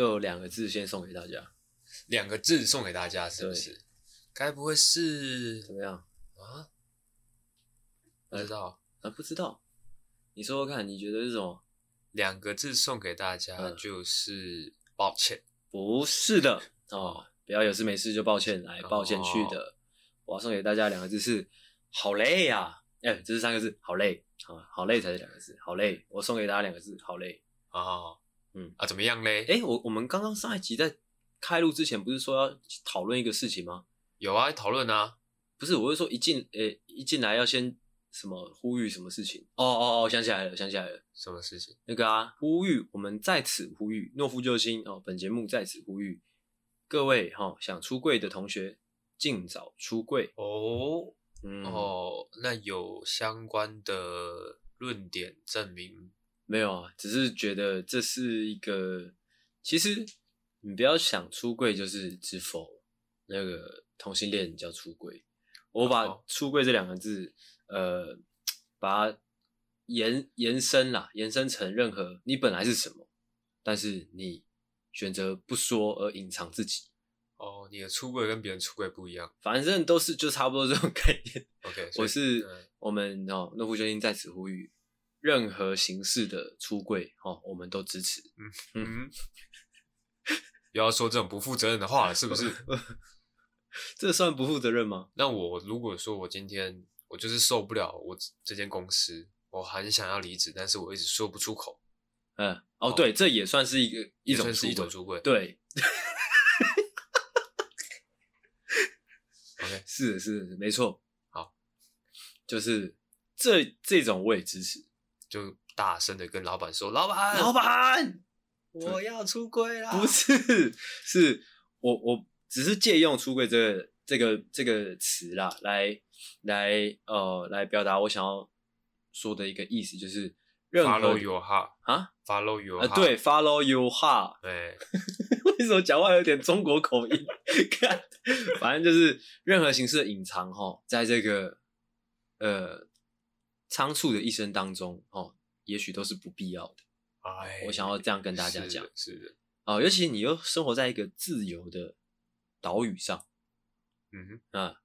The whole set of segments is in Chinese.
就两个字，先送给大家。两个字送给大家，是不是？该不会是怎么样啊？不知道啊，不知道。你说说看，你觉得是什么？两个字送给大家就是抱歉。不是的哦，不要有事没事就抱歉来抱歉去的。哦、我要送给大家两个字是好累呀、啊，哎、欸，这是三个字，好累啊，好累才是两个字，好累。我送给大家两个字，好累啊。哦嗯啊，怎么样嘞？哎、欸，我我们刚刚上一集在开录之前，不是说要讨论一个事情吗？有啊，讨论啊。不是，我是说一进，诶、欸，一进来要先什么呼吁什么事情？哦哦哦，想起来了，想起来了，什么事情？那个啊，呼吁，我们在此呼吁，诺夫救星哦，本节目在此呼吁各位哈、哦，想出柜的同学尽早出柜哦。嗯哦，那有相关的论点证明？没有啊，只是觉得这是一个，其实你不要想出柜就是只否那个同性恋叫出柜，我把出柜这两个字，呃，把它延延伸啦，延伸成任何你本来是什么，但是你选择不说而隐藏自己。哦，你的出柜跟别人出柜不一样，反正都是就差不多这种概念。OK，我是我们哦，诺夫救星在此呼吁。任何形式的出柜，哦，我们都支持。嗯嗯，不要说这种不负责任的话了，是不是？这算不负责任吗？那我如果说我今天我就是受不了我这间公司，我很想要离职，但是我一直说不出口。嗯，哦，哦对，这也算是一个一种出柜，是一种出柜。对。OK，是的，是的，没错。好，就是这这种我也支持。就大声的跟老板说：“老板，老板，我要出柜啦！”不是，是我，我只是借用“出柜”这个这个这个词啦，来来呃来表达我想要说的一个意思，就是任何 follow your heart 啊，follow your heart，呃，对，follow your heart，对，为什么讲话有点中国口音？看，反正就是任何形式的隐藏哈，在这个呃。仓促的一生当中，哦，也许都是不必要的。哎，我想要这样跟大家讲，是的，哦，尤其你又生活在一个自由的岛屿上，嗯哼，啊，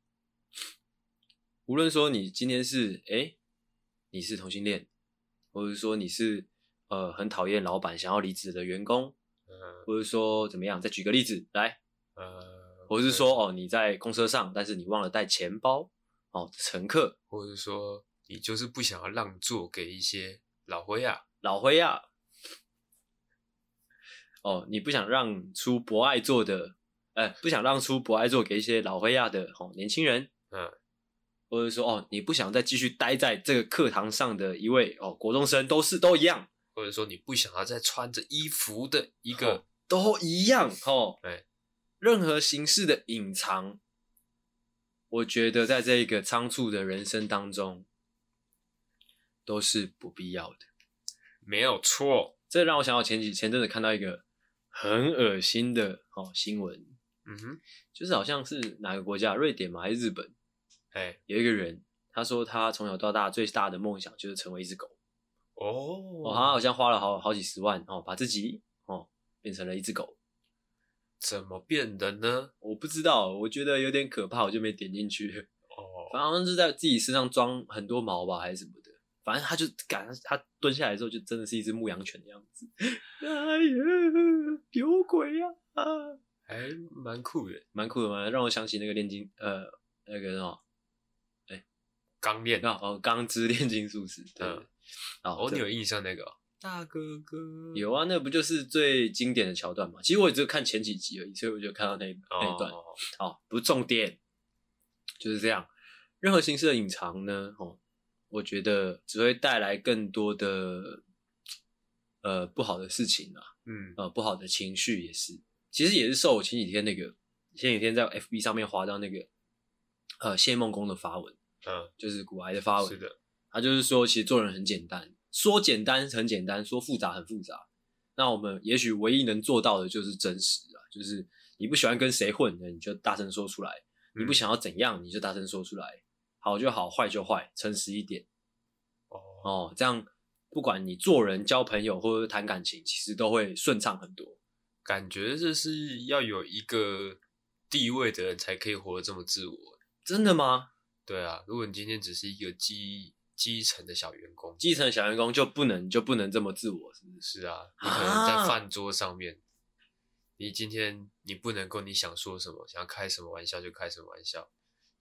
无论说你今天是哎、欸，你是同性恋，或者说你是呃很讨厌老板想要离职的员工，嗯，或者说怎么样，再举个例子来，呃，或者是说哦你在公车上，但是你忘了带钱包，哦，乘客，或者是说。你就是不想要让座给一些老灰啊，老灰啊。哦，你不想让出博爱座的，哎、欸，不想让出博爱座给一些老灰亚的哦年轻人，嗯，或者说哦，你不想再继续待在这个课堂上的一位哦国中生，都是都一样，或者说你不想要再穿着衣服的一个，哦、都一样哦，对，任何形式的隐藏，我觉得在这个仓促的人生当中。都是不必要的，没有错。这让我想到前几前阵子看到一个很恶心的哦新闻，嗯哼，就是好像是哪个国家，瑞典嘛？还是日本？哎，有一个人，他说他从小到大最大的梦想就是成为一只狗。哦，哦，他好像花了好好几十万哦，把自己哦变成了一只狗。怎么变的呢？我不知道，我觉得有点可怕，我就没点进去。哦，反正好像是在自己身上装很多毛吧，还是什么的。反正他就赶他蹲下来之后，就真的是一只牧羊犬的样子。哎呀，有鬼呀！啊，还蛮酷的，蛮酷的嘛，让我想起那个炼金，呃，那个什么，哎、欸，钢炼啊，哦，钢之炼金术师。对，嗯、哦，你有印象那个大哥哥？有啊，那不就是最经典的桥段嘛？其实我也只有看前几集而已，所以我就看到那那一段。哦，哦，不是重点，就是这样。任何形式的隐藏呢，哦。我觉得只会带来更多的呃不好的事情啊，嗯，呃不好的情绪也是，其实也是受我前几天那个前几天在 FB 上面划到那个呃谢梦工的发文，嗯，就是古癌的发文，是的，他就是说其实做人很简单，说简单很简单，说复杂很复杂，那我们也许唯一能做到的就是真实啊，就是你不喜欢跟谁混，那你就大声说出来，嗯，你不想要怎样，你就大声说出来。好就好，坏就坏，诚实一点。哦哦，这样不管你做人、交朋友或者谈感情，其实都会顺畅很多。感觉这是要有一个地位的人才可以活得这么自我。真的吗？对啊，如果你今天只是一个基基层的小员工，基层小员工就不能就不能这么自我，是不是？是啊，你可能在饭桌上面，啊、你今天你不能够你想说什么，想要开什么玩笑就开什么玩笑，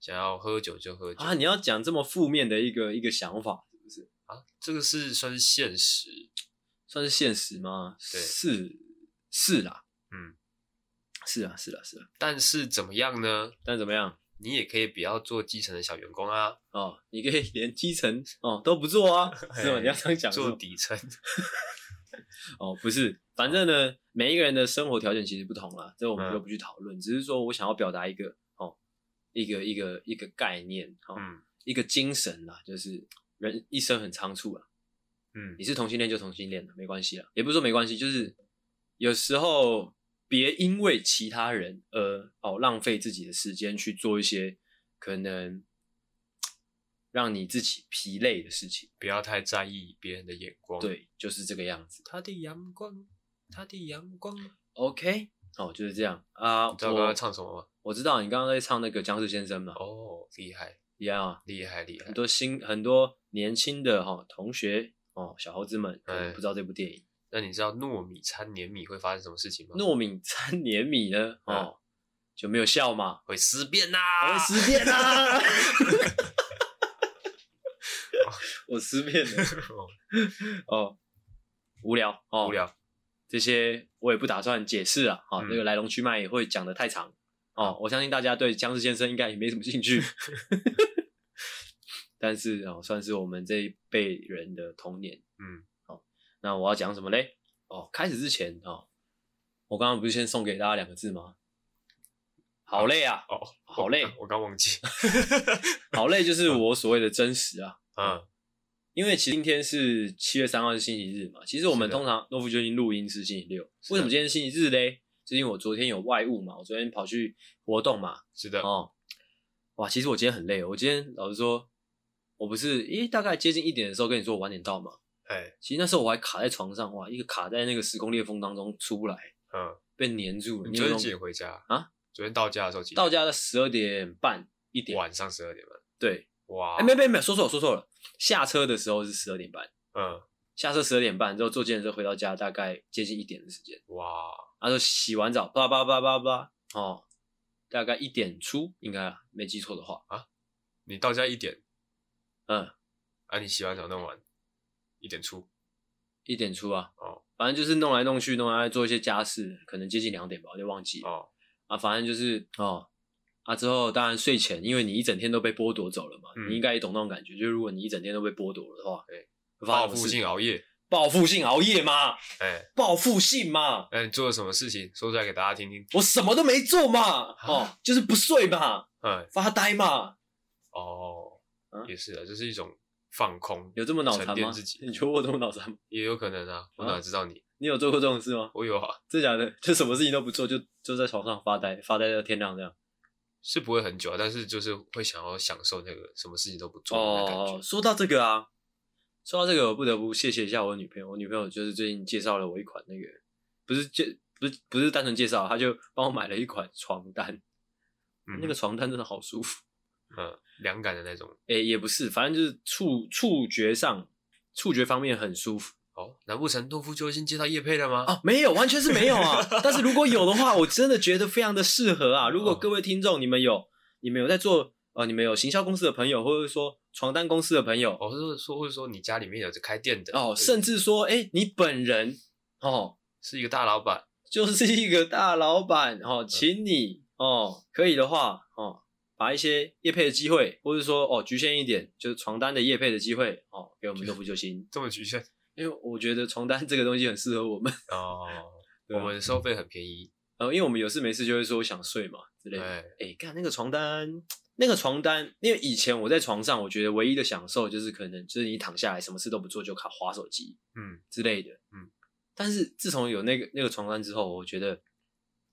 想要喝酒就喝酒啊！你要讲这么负面的一个一个想法，是不是？啊，这个是算是现实，算是现实吗？对，是是啦，嗯，是啊，是啊，是啊。但是怎么样呢？但怎么样？你也可以不要做基层的小员工啊！哦，你可以连基层哦都不做啊，是吗？你要这样讲，做底层。哦，不是，反正呢，每一个人的生活条件其实不同啦，这我们就不去讨论。嗯、只是说我想要表达一个哦，一个一个一个概念，哦，嗯、一个精神啦，就是人一生很仓促啊。嗯，你是同性恋就同性恋了，没关系啦，也不是说没关系，就是有时候。别因为其他人而哦浪费自己的时间去做一些可能 让你自己疲累的事情，不要太在意别人的眼光。对，就是这个样子。他的阳光，他的阳光。OK，哦，就是这样啊。你知道刚刚唱什么吗？我，知道你刚刚在唱那个僵尸先生嘛。哦，厉害，厉害啊，厉害厉害。很多新很多年轻的哈、哦、同学哦小猴子们可能不知道这部电影。那你知道糯米掺黏米会发生什么事情吗？糯米掺黏米呢？哦，就没有效嘛？会尸变呐！会尸变呐！我尸变了。哦，无聊哦，无聊。这些我也不打算解释了。啊，这个来龙去脉也会讲的太长。哦，我相信大家对僵尸先生应该也没什么兴趣。但是哦，算是我们这一辈人的童年。嗯。好那我要讲什么嘞？哦，开始之前哦，我刚刚不是先送给大家两个字吗？好累啊！哦，好累，我刚忘记。好累就是我所谓的真实啊。嗯，因为其实今天是七月三号是星期日嘛。其实我们通常诺夫救星录音是星期六。为什么今天是星期日嘞？是因为我昨天有外务嘛，我昨天跑去活动嘛。是的。哦，哇，其实我今天很累。我今天老实说，我不是，咦，大概接近一点的时候跟你说我晚点到嘛。哎，其实那时候我还卡在床上，哇，一个卡在那个时空裂缝当中出不来，嗯，被黏住了。你昨天几点回家啊？昨天到家的时候几点？到家的十二点半一点。晚上十二点半。对，哇，哎，没没没，说错了说错了，下车的时候是十二点半，嗯，下车十二点半之后坐计程车回到家大概接近一点的时间，哇，然后洗完澡，叭叭叭叭叭，哦，大概一点出应该没记错的话。啊，你到家一点，嗯，啊，你洗完澡弄完一点出。一点出啊，哦，反正就是弄来弄去，弄来做一些家事，可能接近两点吧，我就忘记了。哦，啊，反正就是哦，啊之后当然睡前，因为你一整天都被剥夺走了嘛，嗯、你应该也懂那种感觉，就是如果你一整天都被剥夺了的话，对，报复性熬夜，报复性熬夜嘛，哎，报复性嘛，那你做了什么事情？说出来给大家听听。我什么都没做嘛，啊、哦，就是不睡嘛，嗯，发呆嘛，哦，啊、也是啊，这是一种。放空，有这么脑残吗？自己你觉得我这么脑残吗？也有可能啊，我哪知道你？你有做过这种事吗？我有啊，真假的？就什么事情都不做，就就在床上发呆，发呆到天亮这样，是不会很久啊，但是就是会想要享受那个什么事情都不做的感觉。哦，说到这个啊，说到这个，我不得不谢谢一下我女朋友。我女朋友就是最近介绍了我一款那个，不是介，不是不是单纯介绍，她就帮我买了一款床单，嗯、那个床单真的好舒服。嗯，凉感的那种，诶、欸，也不是，反正就是触触觉上，触觉方面很舒服。哦，难不成诺夫救星接到叶配了吗？哦，没有，完全是没有啊。但是如果有的话，我真的觉得非常的适合啊。如果各位听众，你们有，你们有在做，呃，你们有行销公司的朋友，或者说床单公司的朋友，或者说，或者说你家里面有着开店的，哦，甚至说，哎、欸，你本人，哦，是一个大老板，就是一个大老板，哦，请你，哦，可以的话，哦。把一些业配的机会，或者说哦，局限一点，就是床单的业配的机会哦，给我们诺夫救星。这么局限？因为我觉得床单这个东西很适合我们哦，我们收费很便宜。呃，因为我们有事没事就会说想睡嘛之类的。哎对，看那个床单，那个床单，因为以前我在床上，我觉得唯一的享受就是可能就是你躺下来什么事都不做就卡滑手机，嗯之类的，嗯。但是自从有那个那个床单之后，我觉得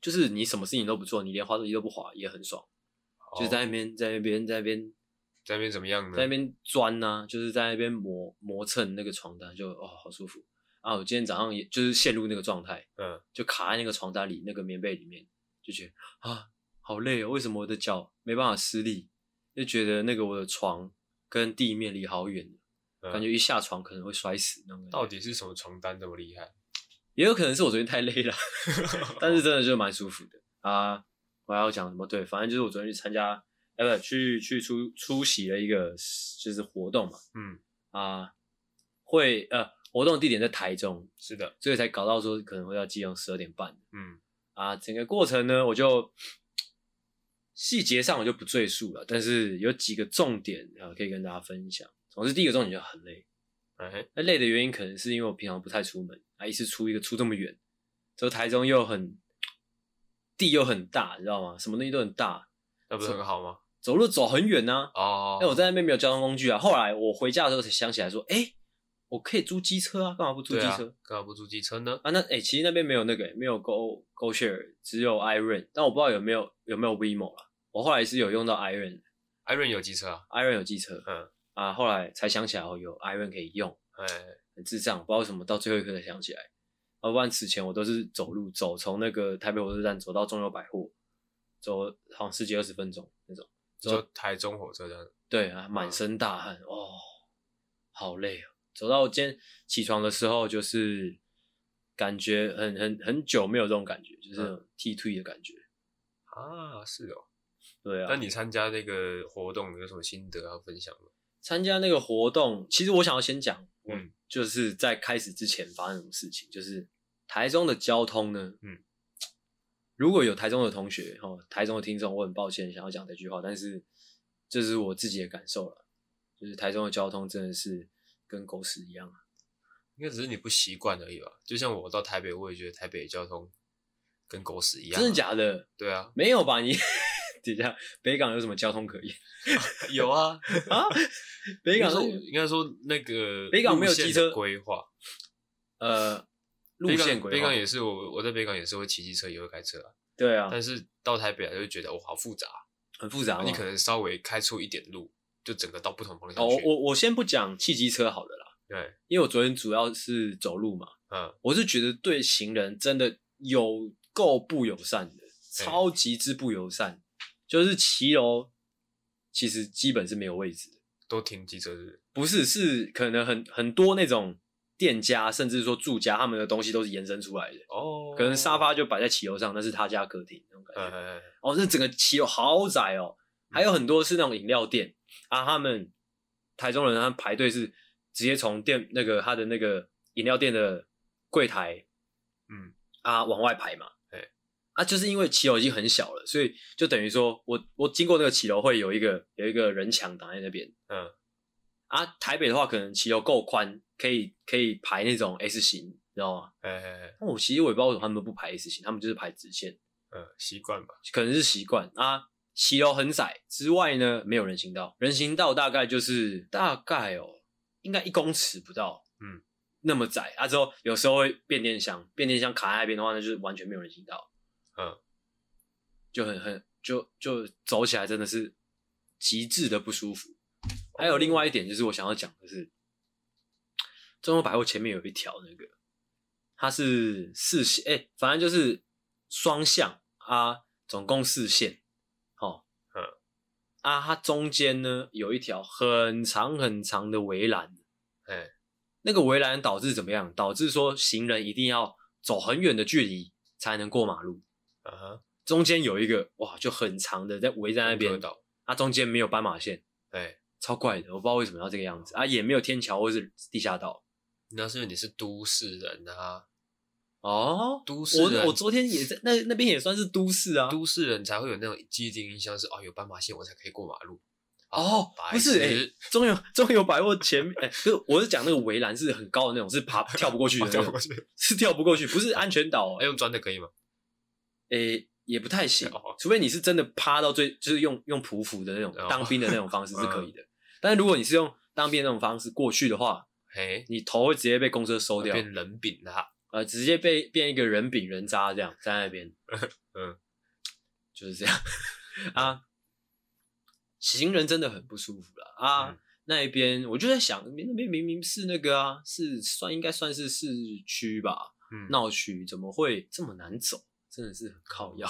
就是你什么事情都不做，你连滑手机都不滑也很爽。就在那边，在那边，在那边，在那边怎么样呢？在那边钻呐，就是在那边磨磨蹭那个床单，就哦，好舒服啊！我今天早上也就是陷入那个状态，嗯，就卡在那个床单里，那个棉被里面，就觉得啊，好累哦，为什么我的脚没办法施力？就觉得那个我的床跟地面离好远，嗯、感觉一下床可能会摔死那种。到底是什么床单这么厉害？也有可能是我昨天太累了，但是真的就蛮舒服的啊。我还要讲什么？对，反正就是我昨天去参加，哎，不，去去出出席了一个就是活动嘛。嗯啊，会呃，活动地点在台中，是的，所以才搞到说可能会要集合十二点半。嗯啊，整个过程呢，我就细节上我就不赘述了，但是有几个重点啊，可以跟大家分享。总之，第一个重点就很累。哎，那累的原因可能是因为我平常不太出门啊，一次出一个出这么远，这台中又很。地又很大，你知道吗？什么东西都很大，那不是很好吗？走路走很远呢、啊。哦，那我在那边没有交通工具啊。后来我回家的时候才想起来说，哎、欸，我可以租机车啊，干嘛不租机车？干、啊、嘛不租机车呢？啊，那哎、欸，其实那边没有那个，没有 Go Go Share，只有 iRent，但我不知道有没有有没有 WeMo 啦。我后来是有用到 iRent，iRent 有机车啊，iRent 有机车。嗯啊，后来才想起来哦，有 iRent 可以用。哎，很智障，不知道为什么到最后一刻才想起来。要不然此前我都是走路走，从那个台北火车站走到中友百货。走好像十几二十分钟那种，走台中火车站。对啊，满身大汗、嗯、哦，好累啊！走到今天起床的时候，就是感觉很很很久没有这种感觉，就是踢腿的感觉、嗯、啊。是哦，对啊。那你参加那个活动有什么心得要分享吗？参加那个活动，其实我想要先讲，嗯，就是在开始之前发生什么事情，就是台中的交通呢，嗯。如果有台中的同学，哈，台中的听众，我很抱歉想要讲这句话，但是这是我自己的感受了，就是台中的交通真的是跟狗屎一样啊，应该只是你不习惯而已吧。就像我到台北，我也觉得台北的交通跟狗屎一样啊。真的假的？对啊，没有吧？你 等一下，北港有什么交通可言？有啊 啊！北港是应该说那个北港没有机车规划，呃。路线规划，北港也是我，我在北港也是会骑机车，也会开车啊。对啊，但是到台北来就会觉得哦，好复杂，很复杂。你可能稍微开出一点路，就整个到不同方向去。哦，我我先不讲汽机车好了啦。对，因为我昨天主要是走路嘛。嗯，我是觉得对行人真的有够不友善的，超级之不友善。就是骑楼其实基本是没有位置的，都停机车是不是？不是，是可能很很多那种。店家甚至说住家，他们的东西都是延伸出来的哦。可能沙发就摆在骑楼上，那是他家客厅那种感觉。嗯、哦，那整个骑楼好窄哦，还有很多是那种饮料店啊。他们台中人他们排队是直接从店那个他的那个饮料店的柜台，嗯啊往外排嘛。对啊，就是因为骑楼已经很小了，所以就等于说我我经过那个骑楼会有一个有一个人墙挡在那边。嗯啊，台北的话可能骑楼够宽。可以可以排那种 S 型，你知道吗？哎哎哎，那我其实我也不知道为什么他们不排 S 型，他们就是排直线。嗯，习惯吧，可能是习惯啊。骑楼很窄之外呢，没有人行道，人行道大概就是大概哦，应该一公尺不到，嗯，那么窄啊。之后有时候会变电箱，变电箱卡在那边的话，那就是完全没有人行道，嗯，就很很就就走起来真的是极致的不舒服。还有另外一点就是我想要讲的是。中国百货前面有一条那个，它是四线，哎、欸，反正就是双向啊，总共四线，啊，它中间呢有一条很长很长的围栏，哎、欸，那个围栏导致怎么样？导致说行人一定要走很远的距离才能过马路，啊哈，中间有一个哇，就很长的在围在那边，它中间没有斑马线，哎、欸，超怪的，我不知道为什么要这个样子啊，也没有天桥或是地下道。那是因为你是都市人啊！哦，都市人，我我昨天也在那那边也算是都市啊。都市人才会有那种既定印象是哦，有斑马线我才可以过马路。哦，不是哎、欸，中油中油百货前面哎，就、是、我是讲那个围栏是很高的那种，是爬跳不过去的、那个，跳不过去是跳不过去，不是安全岛、喔。哎、欸，用砖的可以吗？哎、欸，也不太行，除非你是真的趴到最，就是用用匍匐的那种当兵的那种方式是可以的。但是如果你是用当兵的那种方式过去的话。嘿，你头会直接被公车收掉，变人饼啦，呃，直接被变一个人饼人渣这样在那边，嗯，就是这样 啊。行人真的很不舒服了啊。嗯、那一边我就在想，那边明明是那个啊，是算应该算是市区吧，闹区怎么会这么难走？真的是很靠药。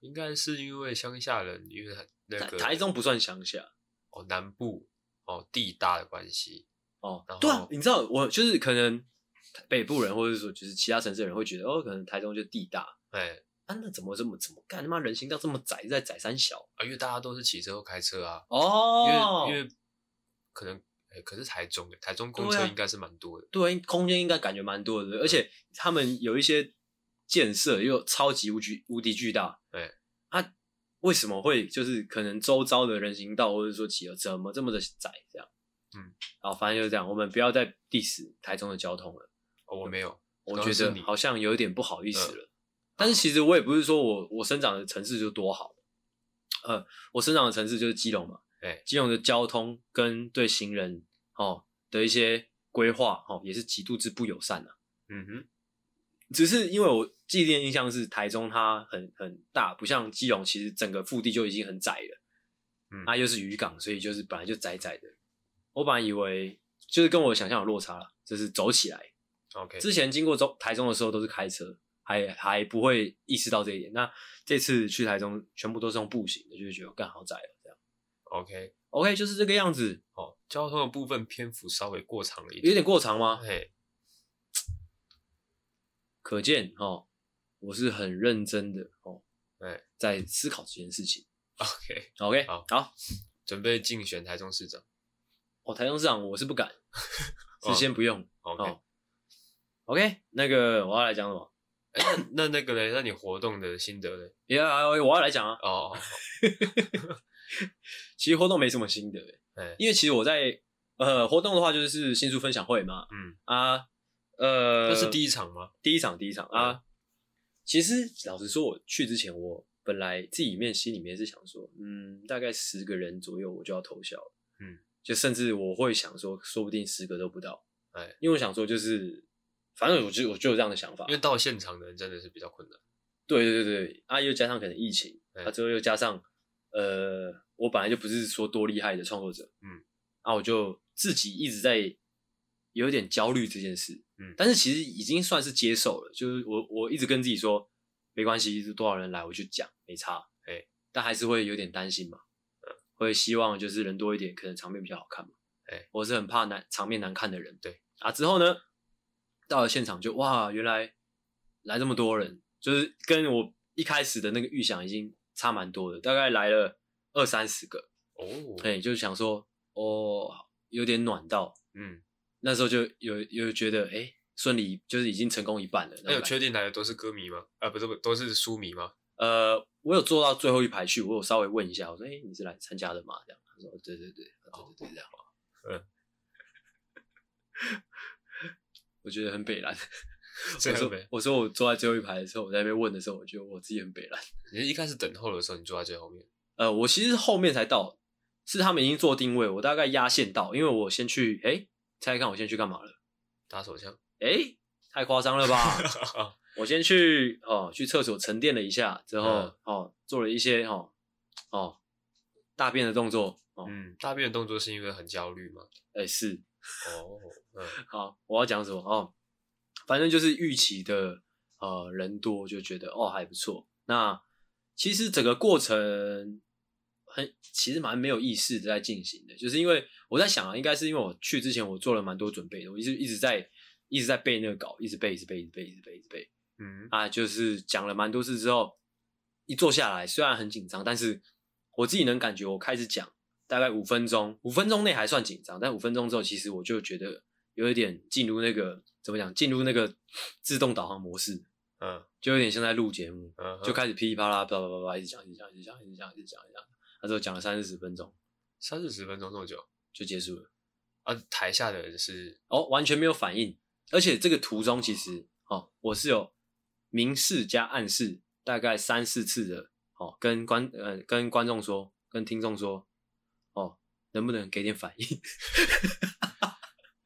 应该是因为乡下人，因为那个台中不算乡下哦，南部哦地大的关系哦。对啊，你知道我就是可能北部人，或者说就是其他城市的人会觉得哦，可能台中就地大，哎，啊那怎么这么怎么干？他妈人行道这么窄，在窄山小啊？因为大家都是骑车或开车啊。哦，因为因为可能哎，可是台中台中公车应该是蛮多的，对，空间应该感觉蛮多的，而且他们有一些。建设又超级无巨无敌巨大，对啊，为什么会就是可能周遭的人行道或者说骑车怎么这么的窄这样？嗯，好，反正就是这样，我们不要再 diss 台中的交通了。哦，我没有，我觉得好像有点不好意思了。嗯、但是其实我也不是说我我生长的城市就多好，呃，我生长的城市就是基隆嘛，哎，基隆的交通跟对行人哦的一些规划哦也是极度之不友善的、啊。嗯哼。只是因为我既定印象是台中它很很大，不像基隆，其实整个腹地就已经很窄了。嗯，它又是渔港，所以就是本来就窄窄的。我本来以为就是跟我想象有落差了，就是走起来。OK，之前经过中台中的时候都是开车，还还不会意识到这一点。那这次去台中全部都是用步行的，就觉得更好窄了。这样。OK OK，就是这个样子。哦，交通的部分篇幅稍微过长了一点，有点过长吗？嘿。可见哦，我是很认真的哦，哎，在思考这件事情。OK OK，好，好，准备竞选台中市长。哦，台中市长我是不敢，是先不用。OK OK，那个我要来讲什么？哎，那那个嘞？那你活动的心得嘞？呀，我要来讲啊。哦，其实活动没什么心得，哎，因为其实我在呃活动的话就是新书分享会嘛，嗯啊。呃，那是第一场吗？第一场，第一场啊。其实老实说，我去之前，我本来自己面心里面是想说，嗯，大概十个人左右我就要投降了。嗯，就甚至我会想说，说不定十个都不到。哎，因为我想说，就是反正我就我就有这样的想法。因为到现场的人真的是比较困难。对对对对，啊，又加上可能疫情，啊，之后又加上呃，我本来就不是说多厉害的创作者，嗯，啊，我就自己一直在有点焦虑这件事。嗯，但是其实已经算是接受了，就是我我一直跟自己说，没关系，多少人来我就讲，没差，哎、欸，但还是会有点担心嘛，嗯，会希望就是人多一点，可能场面比较好看嘛，哎、欸，我是很怕难场面难看的人，对，啊，之后呢，到了现场就哇，原来来这么多人，就是跟我一开始的那个预想已经差蛮多的，大概来了二三十个，哦，哎，就是想说，哦，有点暖到，嗯。那时候就有有觉得，哎，顺利就是已经成功一半了。那有确定来的都是歌迷吗？啊，不是，不都是书迷吗？呃，我有坐到最后一排去，我有稍微问一下，我说，哎，你是来参加的吗？这样，他说，对对对，对对对，这样。嗯，我觉得很北烂。最后面，我说我坐在最后一排的时候，我在那边问的时候，我觉得我自己很北蓝。你一开始等候的时候，你坐在最后面？呃，我其实是后面才到，是他们已经做定位，我大概压线到，因为我先去，哎。猜猜看，我先去干嘛了？打手枪？哎、欸，太夸张了吧！我先去哦，去厕所沉淀了一下，之后、嗯、哦，做了一些哦哦大便的动作。哦、嗯，大便的动作是因为很焦虑吗？哎、欸，是。哦，嗯，好，我要讲什么？哦，反正就是预期的呃人多，就觉得哦还不错。那其实整个过程。很其实蛮没有意识的在进行的，就是因为我在想啊，应该是因为我去之前我做了蛮多准备的，我一直一直在一直在背那个稿，一直背，一直背，一直背，一直背，一直背。嗯啊，就是讲了蛮多次之后，一坐下来虽然很紧张，但是我自己能感觉我开始讲大概五分钟，五分钟内还算紧张，但五分钟之后其实我就觉得有一点进入那个怎么讲，进入那个自动导航模式，嗯，就有点像在录节目，嗯，就开始噼里啪啦叭叭叭叭一直讲，一直讲，一直讲，一直讲，一直讲，一直讲。他说讲了三四十分钟，三四十分钟这么久就结束了。啊，台下的人是哦，完全没有反应，而且这个途中其实哦，我是有明示加暗示，大概三四次的哦，跟观呃跟观众说，跟听众说，哦，能不能给点反应？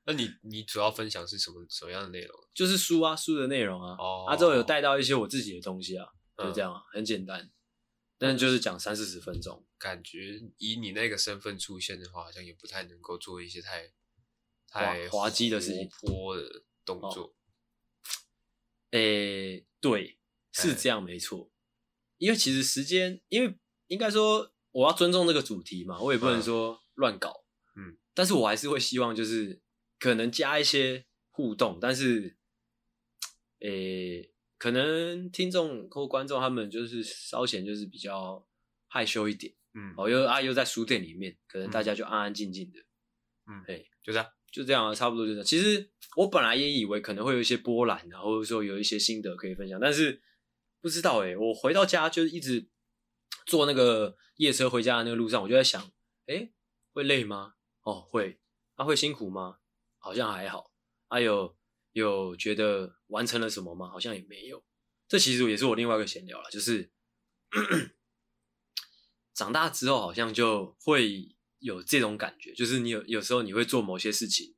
那你你主要分享是什么什么样的内容？就是书啊，书的内容啊。哦，啊之后有带到一些我自己的东西啊，就这样啊，很简单。但就是讲三四十分钟，感觉以你那个身份出现的话，好像也不太能够做一些太太滑稽的事情、活泼的动作。诶，对，是这样没错。因为其实时间，因为应该说我要尊重这个主题嘛，我也不能说乱搞。嗯，但是我还是会希望就是可能加一些互动，但是，诶，可能听众或观众他们就是稍显就是比较害羞一点。嗯，哦，又啊又在书店里面，可能大家就安安静静的。嗯，哎，就这样，就这样啊，差不多就这样。其实我本来也以为可能会有一些波澜啊，或者说有一些心得可以分享，但是。不知道哎、欸，我回到家就是一直坐那个夜车回家的那个路上，我就在想，哎、欸，会累吗？哦，会。啊，会辛苦吗？好像还好。啊，有有觉得完成了什么吗？好像也没有。这其实也是我另外一个闲聊了，就是 长大之后好像就会有这种感觉，就是你有有时候你会做某些事情，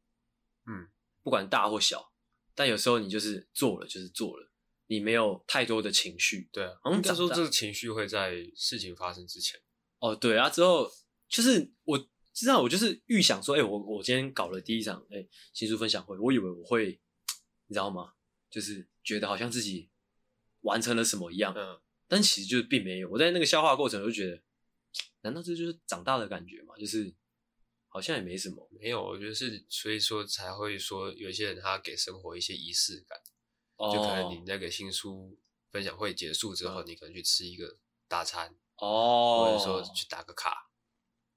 嗯，不管大或小，但有时候你就是做了，就是做了。你没有太多的情绪，对啊，应该说这个情绪会在事情发生之前。哦，对啊，之后就是我知道，我就是预想说，哎、欸，我我今天搞了第一场哎、欸、新书分享会，我以为我会，你知道吗？就是觉得好像自己完成了什么一样，嗯，但其实就是并没有。我在那个消化过程，我就觉得，难道这就是长大的感觉吗？就是好像也没什么，没有，我觉得是，所以说才会说有一些人他给生活一些仪式感。就可能你那个新书分享会结束之后，你可能去吃一个大餐哦，或者说去打个卡，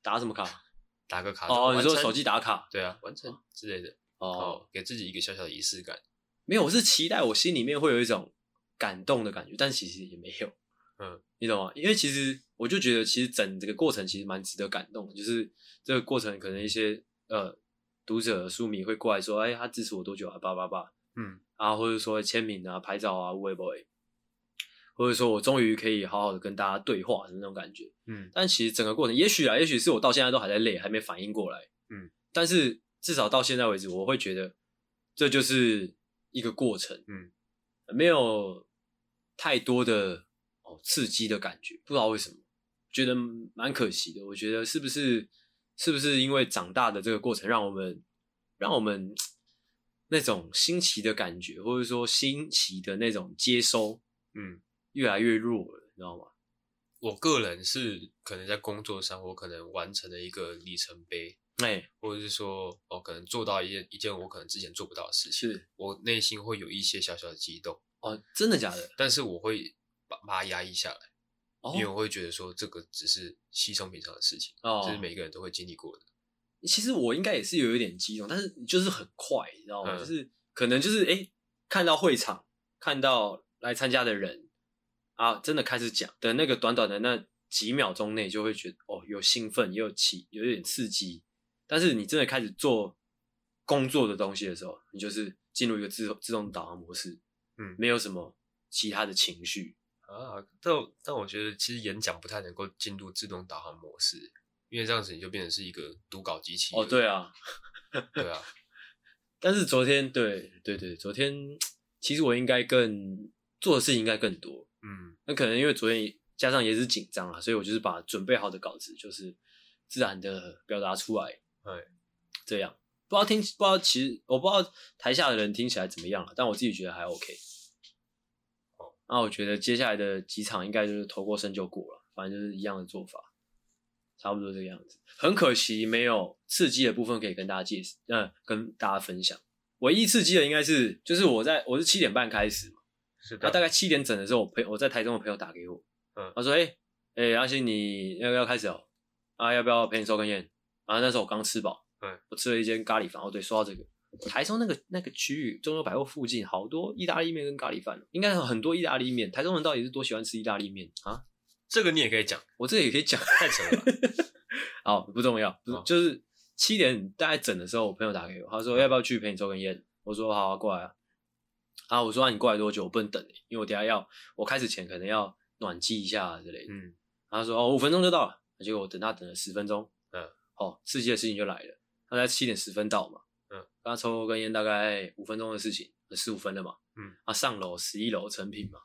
打什么卡？打个卡哦，你说手机打卡？对啊，完成之类的哦，给自己一个小小的仪式感。没有，我是期待我心里面会有一种感动的感觉，但其实也没有。嗯，你懂吗？因为其实我就觉得，其实整这个过程其实蛮值得感动的，就是这个过程可能一些呃读者书迷会过来说，哎，他支持我多久啊？叭叭叭。嗯。啊，或者说签名啊、拍照啊、微博，或者说我终于可以好好的跟大家对话的那种感觉。嗯，但其实整个过程，也许啊，也许是我到现在都还在累，还没反应过来。嗯，但是至少到现在为止，我会觉得这就是一个过程。嗯，没有太多的哦刺激的感觉，不知道为什么，觉得蛮可惜的。我觉得是不是是不是因为长大的这个过程，让我们让我们。那种新奇的感觉，或者说新奇的那种接收，嗯，越来越弱了，你知道吗？我个人是可能在工作上，我可能完成了一个里程碑，哎、欸，或者是说，哦可能做到一件一件我可能之前做不到的事情，是我内心会有一些小小的激动。哦，真的假的？但是我会把把它压抑下来，哦，因为我会觉得说，这个只是稀松平常的事情，哦，这是每个人都会经历过的。其实我应该也是有一点激动，但是就是很快，你知道吗？嗯、就是可能就是哎、欸，看到会场，看到来参加的人啊，真的开始讲的那个短短的那几秒钟内，就会觉得哦，有兴奋，也有起，有一点刺激。但是你真的开始做工作的东西的时候，你就是进入一个自动自动导航模式，嗯，没有什么其他的情绪啊。但但我觉得其实演讲不太能够进入自动导航模式。因为这样子你就变成是一个读稿机器哦，对啊，对啊。但是昨天，对对对，昨天其实我应该更做的事情应该更多，嗯，那可能因为昨天加上也是紧张了，所以我就是把准备好的稿子就是自然的表达出来，哎，这样不知道听不知道其实我不知道台下的人听起来怎么样了，但我自己觉得还 OK。哦，那我觉得接下来的几场应该就是投过身就过了，反正就是一样的做法。差不多这个样子，很可惜没有刺激的部分可以跟大家介绍，嗯，跟大家分享。唯一刺激的应该是，就是我在我是七点半开始嘛，是的。那大概七点整的时候，我朋友我在台中的朋友打给我，嗯，他说：“哎、欸，哎、欸，阿信，你要不要开始哦？啊，要不要陪你抽根烟？啊，那时候我刚吃饱，嗯，我吃了一间咖喱饭。哦，对，说到这个，台中那个那个区域，中友百货附近好多意大利面跟咖喱饭，应该有很多意大利面。台中人到底是多喜欢吃意大利面啊？”这个你也可以讲，我这个也可以讲，太扯了吧。好，不重要，不，哦、就是七点大概整的时候，我朋友打给我，他说要不要去陪你抽根烟？我说好啊，过来啊。啊，我说那、啊、你过来多久？我不能等，因为我等下要，我开始前可能要暖机一下之类的。嗯，他说哦，五分钟就到了。结果我等他等了十分钟，嗯，哦，刺激的事情就来了。他在七点十分到嘛，嗯，刚刚抽根烟大概五分钟的事情，十五分了嘛，嗯，他上楼十一楼成品嘛，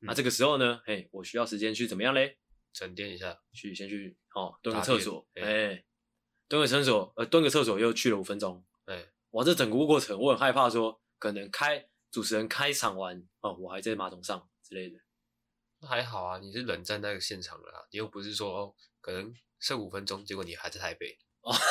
嗯、啊，这个时候呢，嘿，我需要时间去怎么样嘞？沉淀一下，去先去哦，蹲个厕所，哎、欸，蹲个厕所，呃，蹲个厕所又去了五分钟，哎，哇，这整个过程我很害怕说，可能开主持人开场完哦，我还在马桶上之类的。那还好啊，你是冷战那个现场了啊，你又不是说哦，可能剩五分钟，结果你还在台北哦。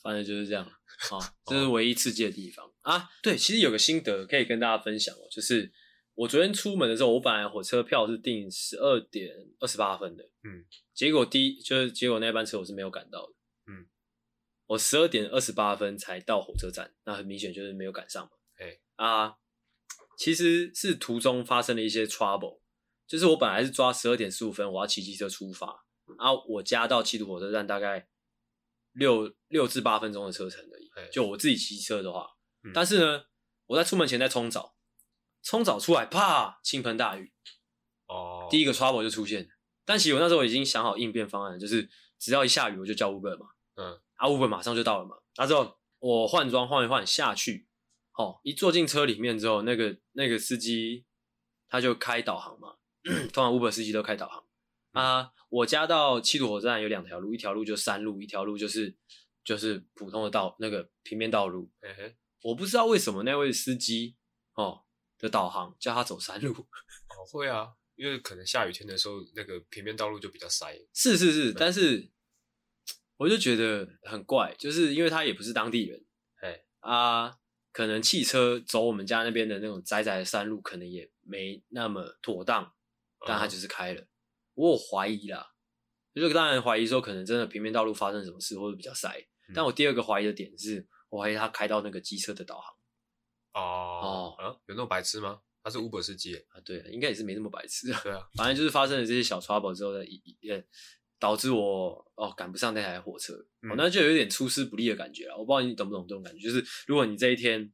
反正就是这样，哦，这是唯一刺激的地方啊。对，其实有个心得可以跟大家分享哦，就是我昨天出门的时候，我本来火车票是订十二点二十八分的，嗯，结果第一就是结果那班车我是没有赶到的，嗯，我十二点二十八分才到火车站，那很明显就是没有赶上嘛，哎啊。其实是途中发生了一些 trouble，就是我本来是抓十二点十五分，我要骑机车出发，然后我家到七堵火车站大概六六至八分钟的车程而已。就我自己骑车的话，但是呢，我在出门前在冲澡，冲澡出来，啪，倾盆大雨。哦，第一个 trouble 就出现。但其实我那时候已经想好应变方案，就是只要一下雨我就叫 Uber 嘛。嗯，啊 Uber 马上就到了嘛。那之后我换装换一换下去。哦，一坐进车里面之后，那个那个司机他就开导航嘛，通常 Uber 司机都开导航啊。我家到七堵火车站有两条路，一条路就山路，一条路就是就是普通的道，那个平面道路。嘿嘿，我不知道为什么那位司机哦的导航叫他走山路。哦，会啊，因为可能下雨天的时候，那个平面道路就比较塞。是是是，但是我就觉得很怪，就是因为他也不是当地人，哎啊。可能汽车走我们家那边的那种窄窄的山路，可能也没那么妥当，但他就是开了。我有怀疑啦，就是当然怀疑说，可能真的平面道路发生什么事或者比较塞。但我第二个怀疑的点是，我怀疑他开到那个机车的导航。哦哦，有那么白痴吗？他是 Uber 司机啊？对，应该也是没那么白痴。对啊，反正就是发生了这些小 trouble 之后的一也导致我哦赶不上那台火车，嗯、哦，那就有点出师不利的感觉了。我不知道你懂不懂这种感觉，就是如果你这一天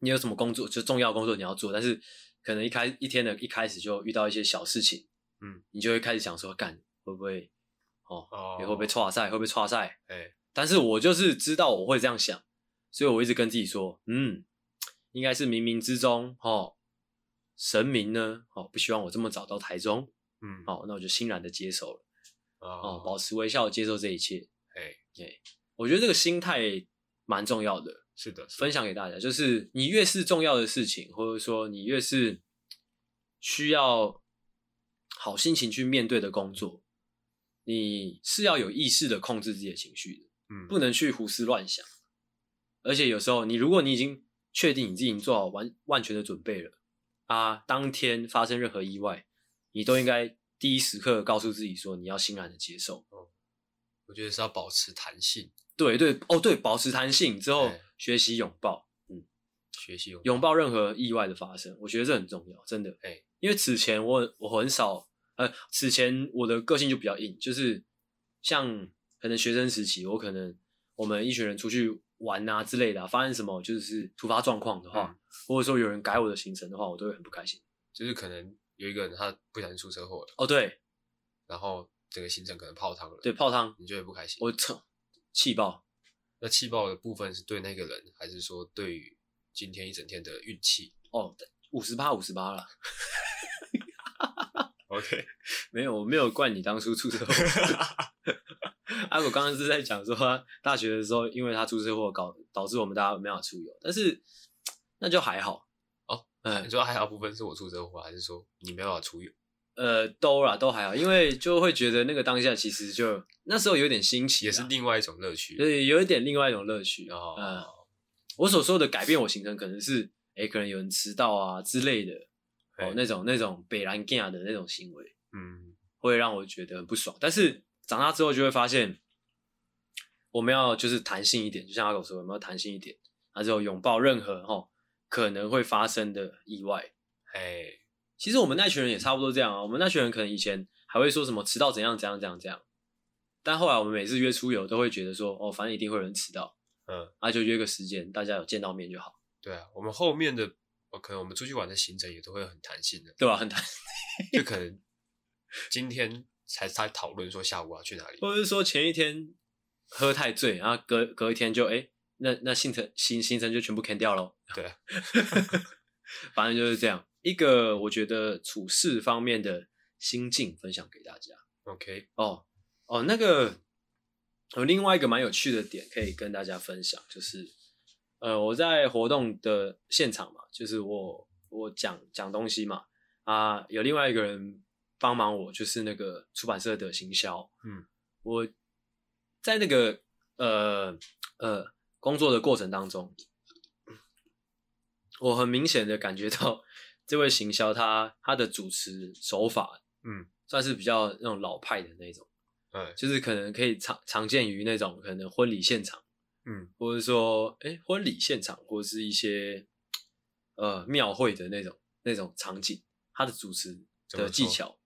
你有什么工作，就重要工作你要做，但是可能一开一天的一开始就遇到一些小事情，嗯，你就会开始想说，干会不会哦，哦会不会挫赛，会不会挫赛？哎，欸、但是我就是知道我会这样想，所以我一直跟自己说，嗯，应该是冥冥之中哦，神明呢哦不希望我这么早到台中，嗯，哦，那我就欣然的接受了。哦，保持微笑，接受这一切。哎，对，我觉得这个心态蛮重要的。是的，是的，分享给大家，就是你越是重要的事情，或者说你越是需要好心情去面对的工作，你是要有意识的控制自己的情绪的。嗯，不能去胡思乱想。而且有时候，你如果你已经确定你自己已经做好完万全的准备了啊，当天发生任何意外，你都应该。第一时刻告诉自己说，你要欣然的接受。嗯，我觉得是要保持弹性。对对哦，对，保持弹性之后，学习拥抱。嗯，学习拥抱任何意外的发生，我觉得这很重要，真的。哎，因为此前我我很少，呃，此前我的个性就比较硬，就是像可能学生时期，我可能我们一群人出去玩啊之类的，发生什么就是突发状况的话，嗯，或者说有人改我的行程的话，我都会很不开心。就是可能。有一个人他不小心出车祸了，哦对，然后整个行程可能泡汤了，对，泡汤，你就会不开心，我操，气爆。那气爆的部分是对那个人，还是说对于今天一整天的运气？哦，五十八五十八了。OK，没有，我没有怪你当初出车祸。阿果刚刚是在讲说他大学的时候，因为他出车祸搞导致我们大家没法出游，但是那就还好。嗯，你说还好部分是我出车祸，还是说你没办法出游？呃，都啦，都还好，因为就会觉得那个当下其实就那时候有点新奇，也是另外一种乐趣。对，有一点另外一种乐趣。哦，嗯，我所说的改变我行程，可能是哎，可能有人迟到啊之类的，哦，那种那种北兰 g 的那种行为，嗯，会让我觉得很不爽。但是长大之后就会发现，我们要就是弹性一点，就像阿狗说，我们要弹性一点，然后之后拥抱任何哈。可能会发生的意外，哎，其实我们那群人也差不多这样啊。我们那群人可能以前还会说什么迟到怎样怎样怎样怎样，但后来我们每次约出游都会觉得说，哦，反正一定会有人迟到，嗯，那就约个时间，大家有见到面就好。对啊，我们后面的，可能我们出去玩的行程也都会很弹性的，对吧？很弹，就可能今天才才讨论说下午要去哪里，或者是说前一天喝太醉，然后隔隔一天就哎。诶那那行程行行程就全部 cancel 掉喽。对，反正就是这样。一个我觉得处事方面的心境分享给大家。OK，哦哦，那个有另外一个蛮有趣的点可以跟大家分享，就是呃，我在活动的现场嘛，就是我我讲讲东西嘛，啊，有另外一个人帮忙我，就是那个出版社的行销，嗯，我在那个呃呃工作的过程当中，我很明显的感觉到这位行销他他的主持手法，嗯，算是比较那种老派的那种。嗯，就是可能可以常常见于那种可能婚礼现场，嗯，或者说哎、欸、婚礼现场，或者是一些呃庙会的那种那种场景，他的主持的技巧，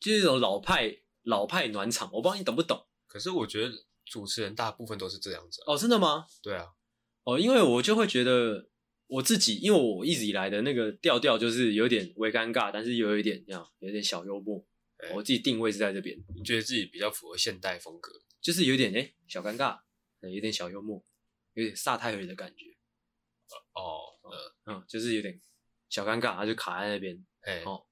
就是一种老派老派暖场，我不知道你懂不懂。可是我觉得主持人大部分都是这样子、啊、哦，真的吗？对啊，哦，因为我就会觉得我自己，因为我一直以来的那个调调就是有点微尴尬，但是又有一点这样，有点小幽默。欸、我自己定位是在这边，你觉得自己比较符合现代风格，就是有点哎、欸、小尴尬，有点小幽默，有点撒太尔的感觉。哦，呃、嗯，就是有点小尴尬，他就卡在那边。哎、欸，哦，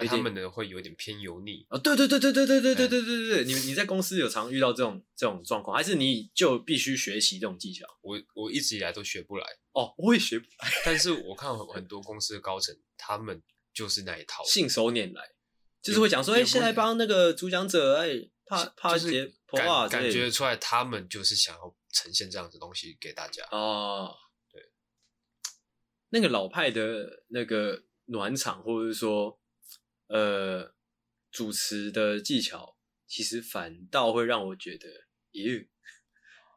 而他们呢会有点偏油腻。哦，对对对对对对对对对对对，你你在公司有常遇到这种这种状况，还是你就必须学习这种技巧？我我一直以来都学不来。哦，我也学不来。但是我看很多公司的高层，他们就是那一套，信手拈来。就是会讲说，哎、欸，现在帮那个主讲者，哎、欸，怕怕解破啊，感觉出来他们就是想要呈现这样子东西给大家。哦，对，那个老派的那个暖场，或者是说，呃，主持的技巧，其实反倒会让我觉得，咦，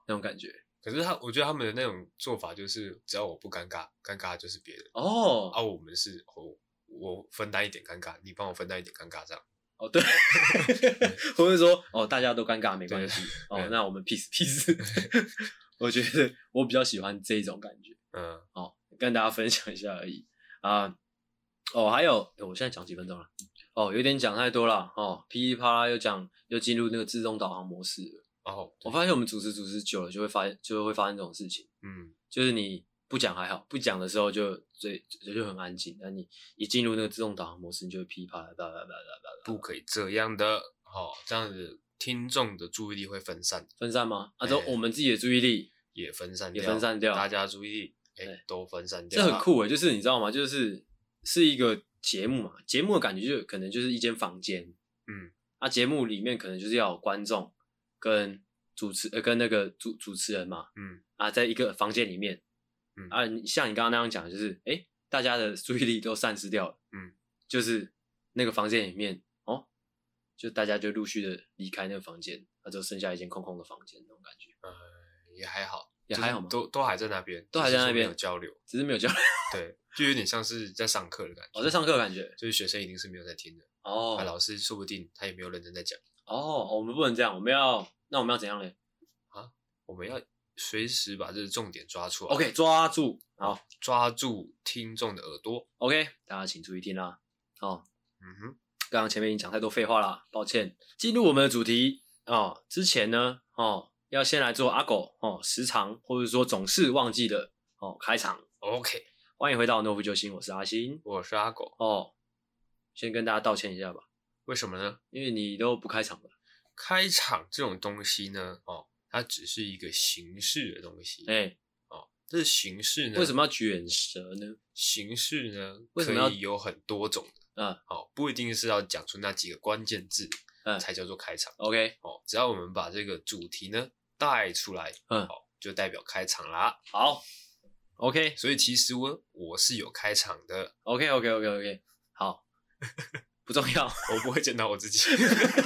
那种感觉。可是他，我觉得他们的那种做法，就是只要我不尴尬，尴尬就是别人。哦，而、啊、我们是哦。我分担一点尴尬，你帮我分担一点尴尬，这样哦，对，或者说哦，大家都尴尬没关系哦，那我们 peace peace。我觉得我比较喜欢这种感觉，嗯，哦，跟大家分享一下而已啊。哦，还有，我现在讲几分钟了，哦，有点讲太多了哦，噼里啪啦又讲，又进入那个自动导航模式了。哦，我发现我们主持主持久了，就会发现就会发生这种事情，嗯，就是你。不讲还好，不讲的时候就最就，就很安静。那你一进入那个自动导航模式，你就会噼啪啪啪啪啪啪。不可以这样的，哦，这样子听众的注意力会分散。分散吗？啊，都我们自己的注意力也分散，也分散掉，大家注意力哎都分散掉。这很酷诶，就是你知道吗？就是是一个节目嘛，节目的感觉就可能就是一间房间，嗯，啊，节目里面可能就是要有观众跟主持呃跟那个主主持人嘛，嗯，啊，在一个房间里面。嗯。啊，像你刚刚那样讲，就是哎、欸，大家的注意力都散失掉了，嗯，就是那个房间里面哦，就大家就陆续的离开那个房间，那就剩下一间空空的房间那种感觉。呃，也还好，也还好嘛，都都还在那边，都还在那边有交流，只是没有交流，对，就有点像是在上课的感觉。哦，在上课的感觉，就是学生一定是没有在听的哦，啊，老师说不定他也没有认真在讲。哦，我们不能这样，我们要，那我们要怎样嘞？啊，我们要。随时把这个重点抓出来。OK，抓住，好，抓住听众的耳朵。OK，大家请注意听啦。哦，嗯哼，刚刚前面已经讲太多废话啦，抱歉。进入我们的主题哦，之前呢，哦，要先来做阿狗哦，时常或者说总是忘记的哦开场。OK，欢迎回到诺夫救星，我是阿星，我是阿狗。哦，先跟大家道歉一下吧。为什么呢？因为你都不开场了。开场这种东西呢，哦。它只是一个形式的东西，哎、欸，哦，这是形式呢？为什么要卷舌呢？形式呢？为什么要可以有很多种的？啊，哦，不一定是要讲出那几个关键字，嗯，才叫做开场。OK，哦，只要我们把这个主题呢带出来，嗯，好，就代表开场啦。好，OK，所以其实我我是有开场的。OK，OK，OK，OK，好，不重要，我不会检讨我自己。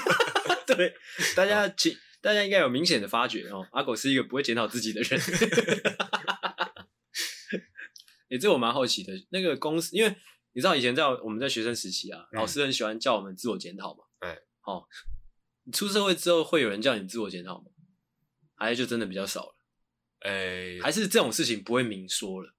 对，大家请。哦大家应该有明显的发觉哦，阿狗是一个不会检讨自己的人。也、欸，这我蛮好奇的。那个公司，因为你知道以前在我们在学生时期啊，嗯、老师很喜欢叫我们自我检讨嘛。哎、嗯，哦，你出社会之后会有人叫你自我检讨吗？还是就真的比较少了？哎、欸，还是这种事情不会明说了？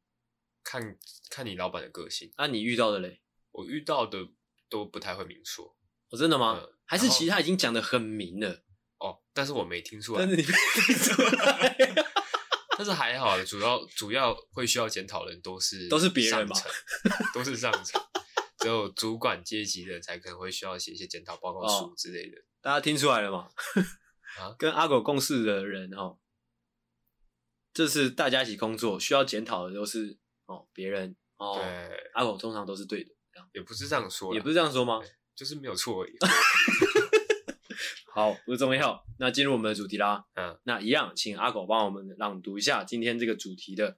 看看你老板的个性。啊，你遇到的嘞？我遇到的都不太会明说。哦，真的吗？嗯、还是其实他已经讲得很明了？哦，但是我没听出来。但是你没听出来，但是还好，主要主要会需要检讨的人都是都是别人嘛，都是上层，只有主管阶级的人才可能会需要写一些检讨报告书之类的。哦、大家听出来了吗？啊，跟阿狗共事的人哈，这是大家一起工作，需要检讨的都是哦别人哦。对，阿狗通常都是对的，也不是这样说，也不是这样说吗？就是没有错而已。好，不重要。那进入我们的主题啦。嗯，那一样，请阿狗帮我们朗读一下今天这个主题的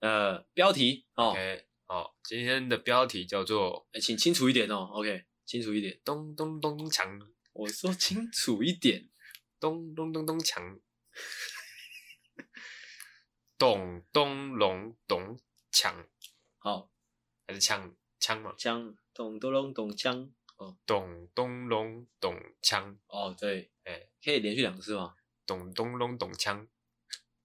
呃标题哦。OK，好，今天的标题叫做，欸、请清楚一点哦。OK，清楚一点。咚咚咚咚锵，我说清楚一点。咚咚咚咚锵，咚咚隆咚锵。好，还是枪枪嘛？枪，咚咚隆咚锵。哦，咚咚隆咚锵。哦，对，哎、欸，可以连续两次吗？咚咚隆咚锵，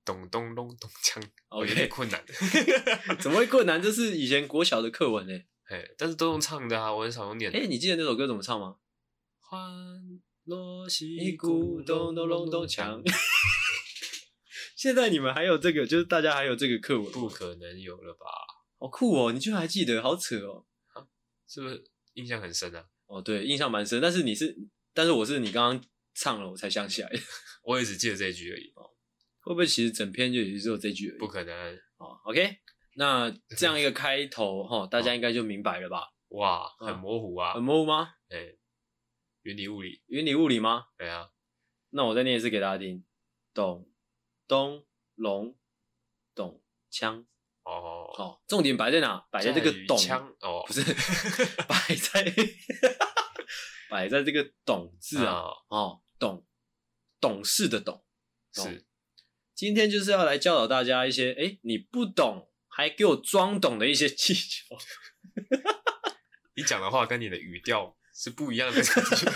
咚咚隆咚锵。哦，有.点困难。怎么会困难？这是以前国小的课文诶。哎，但是都用唱的啊，我很少用念。哎、欸，你记得那首歌怎么唱吗？欢乐西鼓咚咚隆咚锵。现在你们还有这个，就是大家还有这个课文？不可能有了吧？好酷哦！你居然还记得，好扯哦！啊，是不是印象很深啊？哦，对，印象蛮深，但是你是，但是我是你刚刚唱了，我才想起来。我也只记得这一句而已。哦，会不会其实整篇就也只有这句而已？不可能。哦，OK，那这样一个开头哈，大家应该就明白了吧？哇，很模糊啊。很模糊吗？哎，云里雾里，云里雾里吗？对啊。那我再念一次给大家听：咚咚龙咚锵。哦，好，重点摆在哪？摆在这个“懂”哦，不是，摆在 摆在这个“懂”字啊，哦，懂，懂事的“懂”是。今天就是要来教导大家一些，哎，你不懂还给我装懂的一些技巧。你讲的话跟你的语调是不一样的感觉。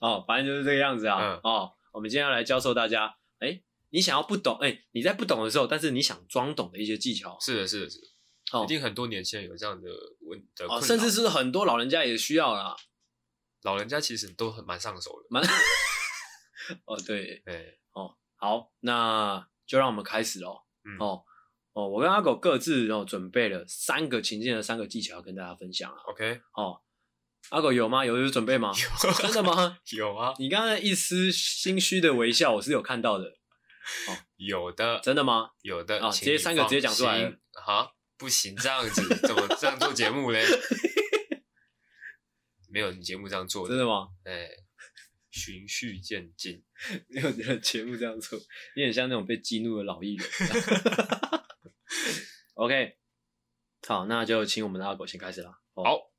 哦，反正就是这个样子啊。哦，我们今天要来教授大家，哎。你想要不懂，哎、欸，你在不懂的时候，但是你想装懂的一些技巧，是的，是的，是的，哦，一定很多年轻人有这样的问的哦，甚至是很多老人家也需要啦。老人家其实都很蛮上手的，蛮，哦，对，哎，哦，好，那就让我们开始喽。嗯、哦，哦，我跟阿狗各自哦准备了三个情境的三个技巧要跟大家分享啊。OK，哦，阿狗有吗？有有准备吗？有，真的吗？有啊。你刚才一丝心虚的微笑，我是有看到的。哦，有的，真的吗？有的，啊，直接三个直接讲出来了，好，不行，这样子 怎么这样做节目嘞？没有你节目这样做的，真的吗？哎，循序渐进，没有你的节目这样做，你很像那种被激怒的老艺人。OK，好，那就请我们的阿狗先开始啦。好，好，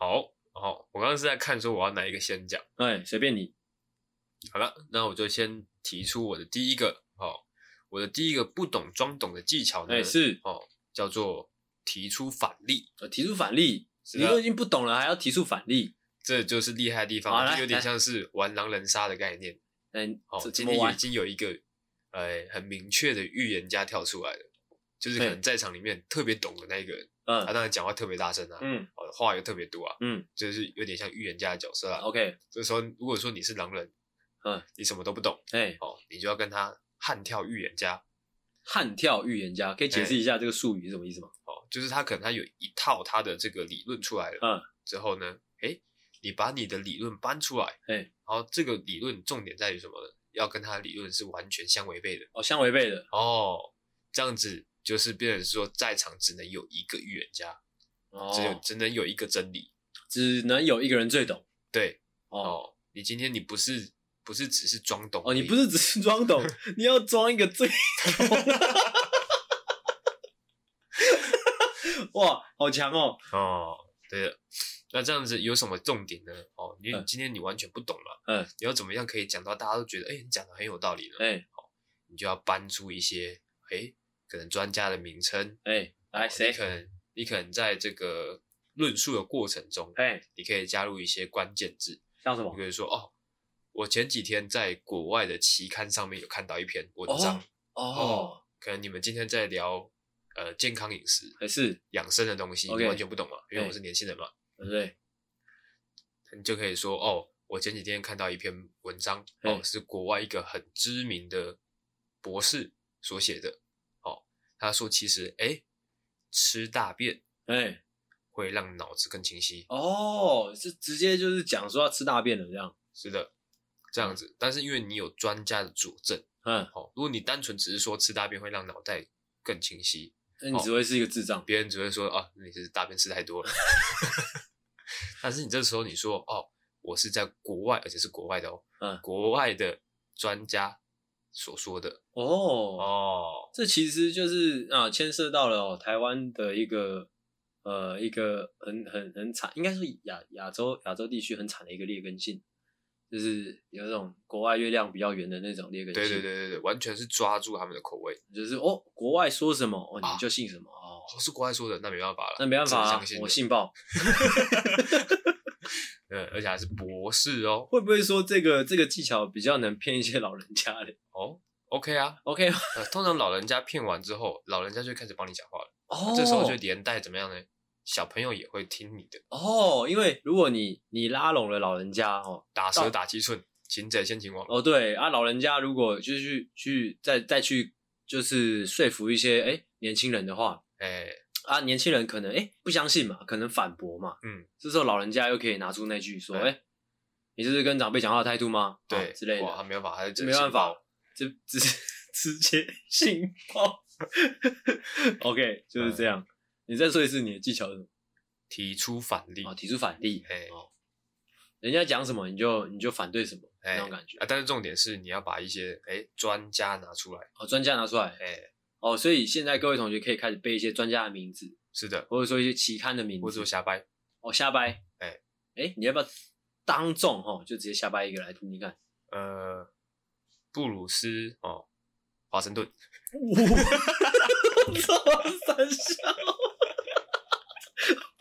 好，好我刚刚是在看说我要哪一个先讲，哎，随便你。好了，那我就先提出我的第一个哦，我的第一个不懂装懂的技巧呢，哎、是。哦，叫做提出反例。呃，提出反例，你都已经不懂了，还要提出反例，这就是厉害的地方，就有点像是玩狼人杀的概念。嗯，哦，今天已经有一个呃很明确的预言家跳出来了，就是可能在场里面特别懂的那一个人，嗯，他当然讲话特别大声啊，嗯，哦，话又特别多啊，嗯，就是有点像预言家的角色啊。OK，这时候如果说你是狼人。嗯，你什么都不懂，哎、欸，哦，你就要跟他悍跳预言家，悍跳预言家，可以解释一下这个术语是什么意思吗？哦，就是他可能他有一套他的这个理论出来了，嗯，之后呢，哎、欸，你把你的理论搬出来，哎、欸，然后这个理论重点在于什么呢？要跟他的理论是完全相违背的，哦，相违背的，哦，这样子就是变成说在场只能有一个预言家，哦，只有只能有一个真理，只能有一个人最懂，对，哦，哦，你今天你不是。不是只是装懂哦，你不是只是装懂，你要装一个最懂。哇，好强哦！哦，对了，那这样子有什么重点呢？哦，因为今天你完全不懂嘛，嗯，你要怎么样可以讲到大家都觉得，哎、欸，你讲的很有道理呢？哎、欸，好，你就要搬出一些，哎、欸，可能专家的名称，哎、欸，来谁？你可能你可能在这个论述的过程中，哎、欸，你可以加入一些关键字，像什么？你可以说哦。我前几天在国外的期刊上面有看到一篇文章。哦，可能你们今天在聊呃健康饮食还是。养生的东西，你完全不懂嘛，因为我是年轻人嘛，对不对，你就可以说哦，我前几天看到一篇文章哦，是国外一个很知名的博士所写的。哦，他说其实哎，吃大便哎会让脑子更清晰哦，是直接就是讲说要吃大便的这样，是的。这样子，但是因为你有专家的佐证，嗯，好，如果你单纯只是说吃大便会让脑袋更清晰，那你只会是一个智障，别人只会说啊，你是大便吃太多了。但是你这时候你说哦，我是在国外，而且是国外的哦，嗯，国外的专家所说的。哦。哦，这其实就是啊，牵涉到了哦，台湾的一个呃一个很很很惨，应该是亚亚洲亚洲地区很惨的一个劣根性。就是有那种国外月亮比较圆的那种劣根性，对对对对对，完全是抓住他们的口味，就是哦，国外说什么哦，你就信什么、啊、哦，是国外说的，那没办法了，那没办法啊，我信报，对，而且还是博士哦，会不会说这个这个技巧比较能骗一些老人家的？哦，OK 啊，OK，呃，通常老人家骗完之后，老人家就开始帮你讲话了，哦，这时候就连带怎么样呢？小朋友也会听你的哦，因为如果你你拉拢了老人家哦，打蛇打七寸，擒贼先擒王哦，对啊，老人家如果就是去去再再去就是说服一些哎年轻人的话，哎啊年轻人可能哎不相信嘛，可能反驳嘛，嗯，这时候老人家又可以拿出那句说，哎，你这是跟长辈讲话的态度吗？对，之类的，他没有办法，还是没办法，就 直直接信报，OK，就是这样。你再说一次你的技巧是什么？提出反例啊，提出反例。哎，哦，人家讲什么你就你就反对什么，那种感觉啊。但是重点是你要把一些哎专家拿出来哦，专家拿出来。哎，哦，所以现在各位同学可以开始背一些专家的名字，是的，或者说一些期刊的名字，或者说瞎掰。哦，瞎掰。哎哎，你要不要当众哦，就直接瞎掰一个来听听看？呃，布鲁斯哦，华盛顿。三小。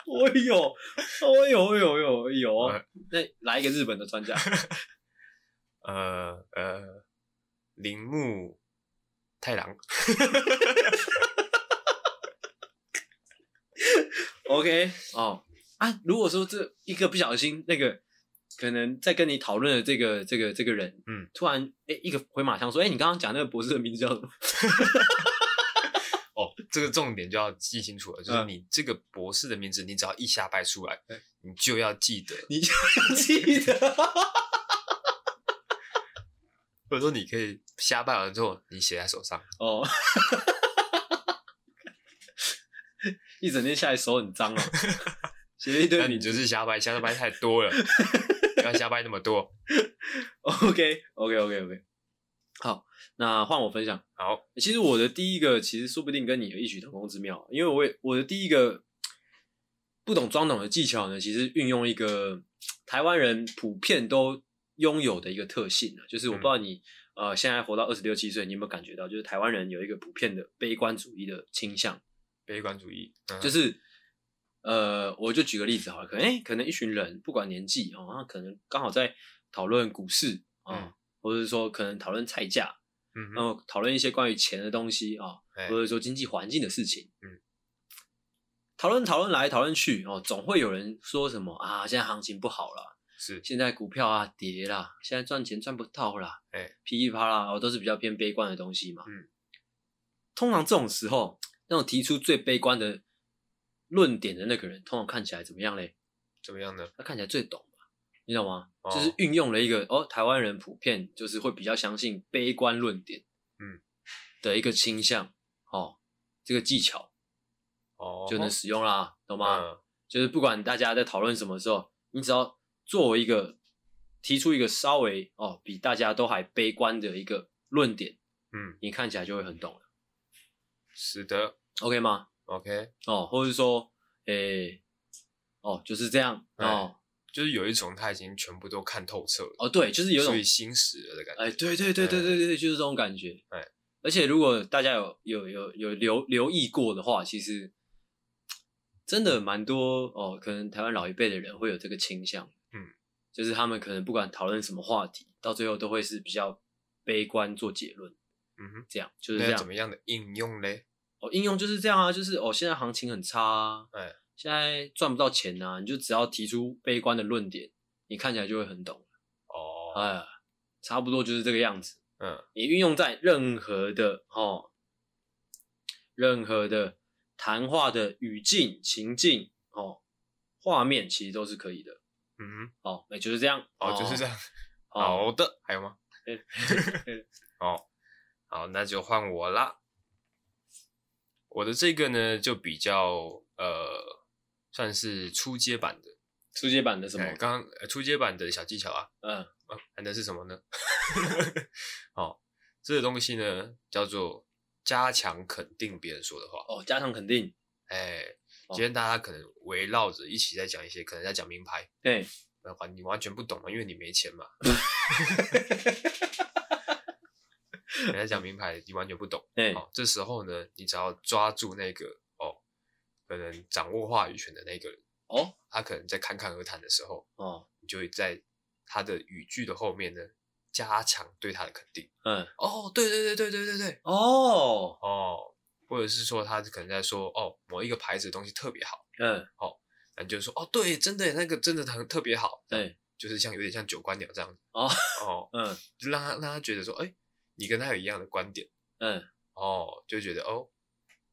我有，我有，我有，有有。那来一个日本的专家，呃呃，铃木太郎。OK，哦。啊，如果说这一个不小心，那个可能在跟你讨论的这个这个这个人，嗯，突然哎、欸、一个回马枪说，哎、欸，你刚刚讲那个博士的名字叫什么？哦这个重点就要记清楚了，就是你这个博士的名字，你只要一下掰出来，你就要记得，你就要记得，或者说你可以瞎掰完之后，你写在手上哦，一整天下来手很脏哦，写了一堆，那你就是瞎掰，瞎掰太多了，不要瞎掰那么多。OK，OK，OK，OK，好。那换我分享。好，其实我的第一个，其实说不定跟你有异曲同工之妙，因为我也我的第一个不懂装懂的技巧呢，其实运用一个台湾人普遍都拥有的一个特性呢，就是我不知道你、嗯、呃现在活到二十六七岁，你有没有感觉到，就是台湾人有一个普遍的悲观主义的倾向。悲观主义，嗯、就是呃，我就举个例子好了，可能、欸、可能一群人不管年纪哦，那可能刚好在讨论股市啊，嗯、或者是说可能讨论菜价。嗯，然后讨论一些关于钱的东西啊，或者说经济环境的事情。嗯，讨论讨论来讨论去哦，总会有人说什么啊，现在行情不好了，是现在股票啊跌啦，现在赚钱赚不到啦，哎、欸，噼里啪啦，哦，都是比较偏悲观的东西嘛。嗯，通常这种时候，那种提出最悲观的论点的那个人，通常看起来怎么样嘞？怎么样呢？他看起来最懂嘛。你懂吗？哦、就是运用了一个哦，台湾人普遍就是会比较相信悲观论点，嗯，的一个倾向，哦，这个技巧，哦，就能使用啦，懂吗？嗯、就是不管大家在讨论什么时候，你只要作为一个提出一个稍微哦比大家都还悲观的一个论点，嗯，你看起来就会很懂了。是的，OK 吗？OK，哦，或者是说，诶、欸，哦，就是这样，嗯、哦。就是有一种他已经全部都看透彻了哦，对，就是有一种心死了的感觉。哎，对对对对对对，就是这种感觉。哎，而且如果大家有有有有留留意过的话，其实真的蛮多哦，可能台湾老一辈的人会有这个倾向。嗯，就是他们可能不管讨论什么话题，到最后都会是比较悲观做结论。嗯哼，这样就是这样。怎么样的应用嘞？哦，应用就是这样啊，就是哦，现在行情很差啊。哎。现在赚不到钱呐、啊，你就只要提出悲观的论点，你看起来就会很懂哦。哎，差不多就是这个样子。嗯，你运用在任何的哦，任何的谈话的语境、情境哦，画面其实都是可以的。嗯，哦，那就是这样。哦，就是这样。好的，还有吗？哦，好，那就换我啦。我的这个呢，就比较呃，算是初阶版的。初阶版的什么？刚刚初阶版的小技巧啊。嗯。啊，谈的是什么呢？哦，这个东西呢，叫做加强肯定别人说的话。哦，加强肯定。哎，今天大家可能围绕着一起在讲一些，可能在讲名牌。对。那话你完全不懂嘛，因为你没钱嘛。你在讲名牌，你完全不懂。对。哦，这时候呢，你只要抓住那个哦，可能掌握话语权的那个人。哦。他可能在侃侃而谈的时候，哦，你就会在他的语句的后面呢，加强对他的肯定。嗯。哦，对对对对对对对。哦。哦。或者是说，他可能在说，哦，某一个牌子的东西特别好。嗯。哦。你就说哦，对，真的那个真的很特别好，对，就是像有点像九官鸟这样子哦哦，嗯，就让他让他觉得说，哎，你跟他有一样的观点，嗯，哦，就觉得哦，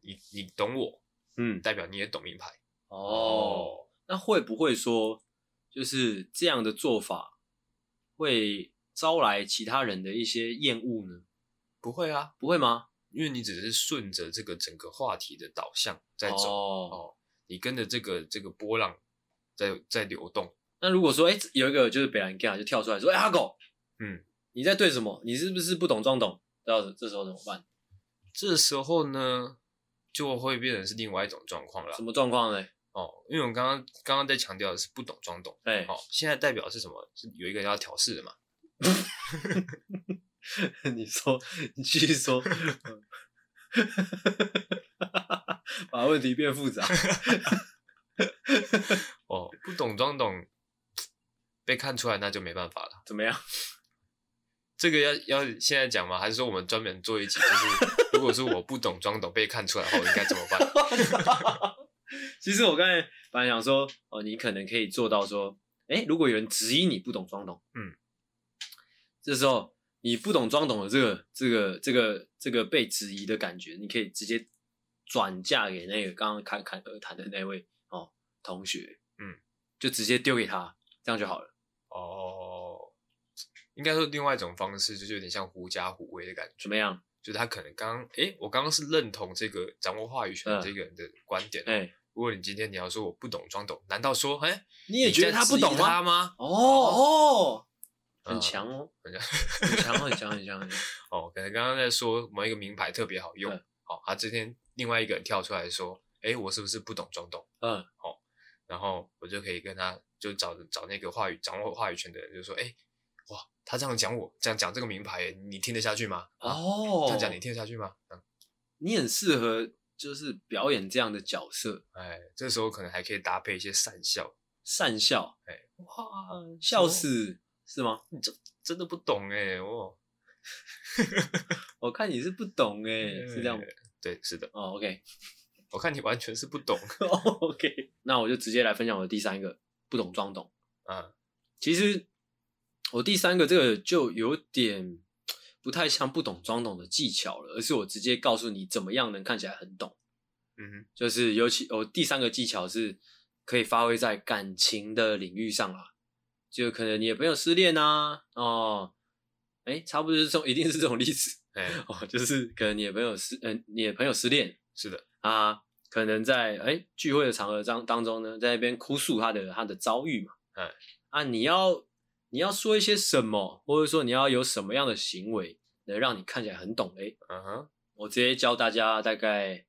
你你懂我，嗯，代表你也懂名牌，哦，那会不会说就是这样的做法会招来其他人的一些厌恶呢？不会啊，不会吗？因为你只是顺着这个整个话题的导向在走，哦。你跟着这个这个波浪在在流动。那如果说，哎，有一个就是北兰哥就跳出来说，哎，阿狗，嗯，你在对什么？你是不是不懂装懂？到这时候怎么办？这时候呢，就会变成是另外一种状况了。什么状况呢？哦，因为我们刚刚刚刚在强调的是不懂装懂，哎，好，现在代表是什么？是有一个人要调试的嘛？你说，你继续说。把问题变复杂 哦，不懂装懂被看出来，那就没办法了。怎么样？这个要要现在讲吗？还是说我们专门做一集？就是如果说我不懂装懂被看出来的话，我，应该怎么办？其实我刚才本来想说，哦，你可能可以做到说，哎，如果有人质疑你不懂装懂，嗯，这时候你不懂装懂的这个这个这个这个被质疑的感觉，你可以直接。转嫁给那个刚刚侃侃而谈的那位哦同学，嗯，就直接丢给他，这样就好了。哦，应该说另外一种方式，就是有点像狐假虎威的感觉。怎么样？就是他可能刚刚，诶，我刚刚是认同这个掌握话语权的这个人的观点。哎、嗯，如果你今天你要说我不懂装懂，难道说，诶，你也觉得他不懂他吗？哦哦，很强哦，很强，很强，很强，很强。哦，可能刚刚在说某一个名牌特别好用。嗯好，他今天另外一个人跳出来说：“哎，我是不是不懂装懂？”嗯，好，然后我就可以跟他就找找那个话语掌握话语权的人，就说：“哎，哇，他这样讲我，这样讲这个名牌，你听得下去吗？”哦，这样讲你听得下去吗？嗯，你很适合就是表演这样的角色。哎，这时候可能还可以搭配一些讪笑，讪笑，哎，哇，笑死，是吗？你这真的不懂哎，哦。我看你是不懂哎，是这样吗？对，是的。哦，OK，我看你完全是不懂。OK，那我就直接来分享我的第三个不懂装懂。嗯，其实我第三个这个就有点不太像不懂装懂的技巧了，而是我直接告诉你怎么样能看起来很懂。嗯哼，就是尤其我第三个技巧是可以发挥在感情的领域上啦，就可能你的朋友失恋啊，哦。哎、欸，差不多是这种，一定是这种例子。哦，就是可能你的朋友失，嗯、呃，你的朋友失恋，是的啊，可能在哎、欸、聚会的场合当当中呢，在那边哭诉他的他的遭遇嘛。哎，啊，你要你要说一些什么，或者说你要有什么样的行为，能让你看起来很懂？哎，嗯哼，我直接教大家大概，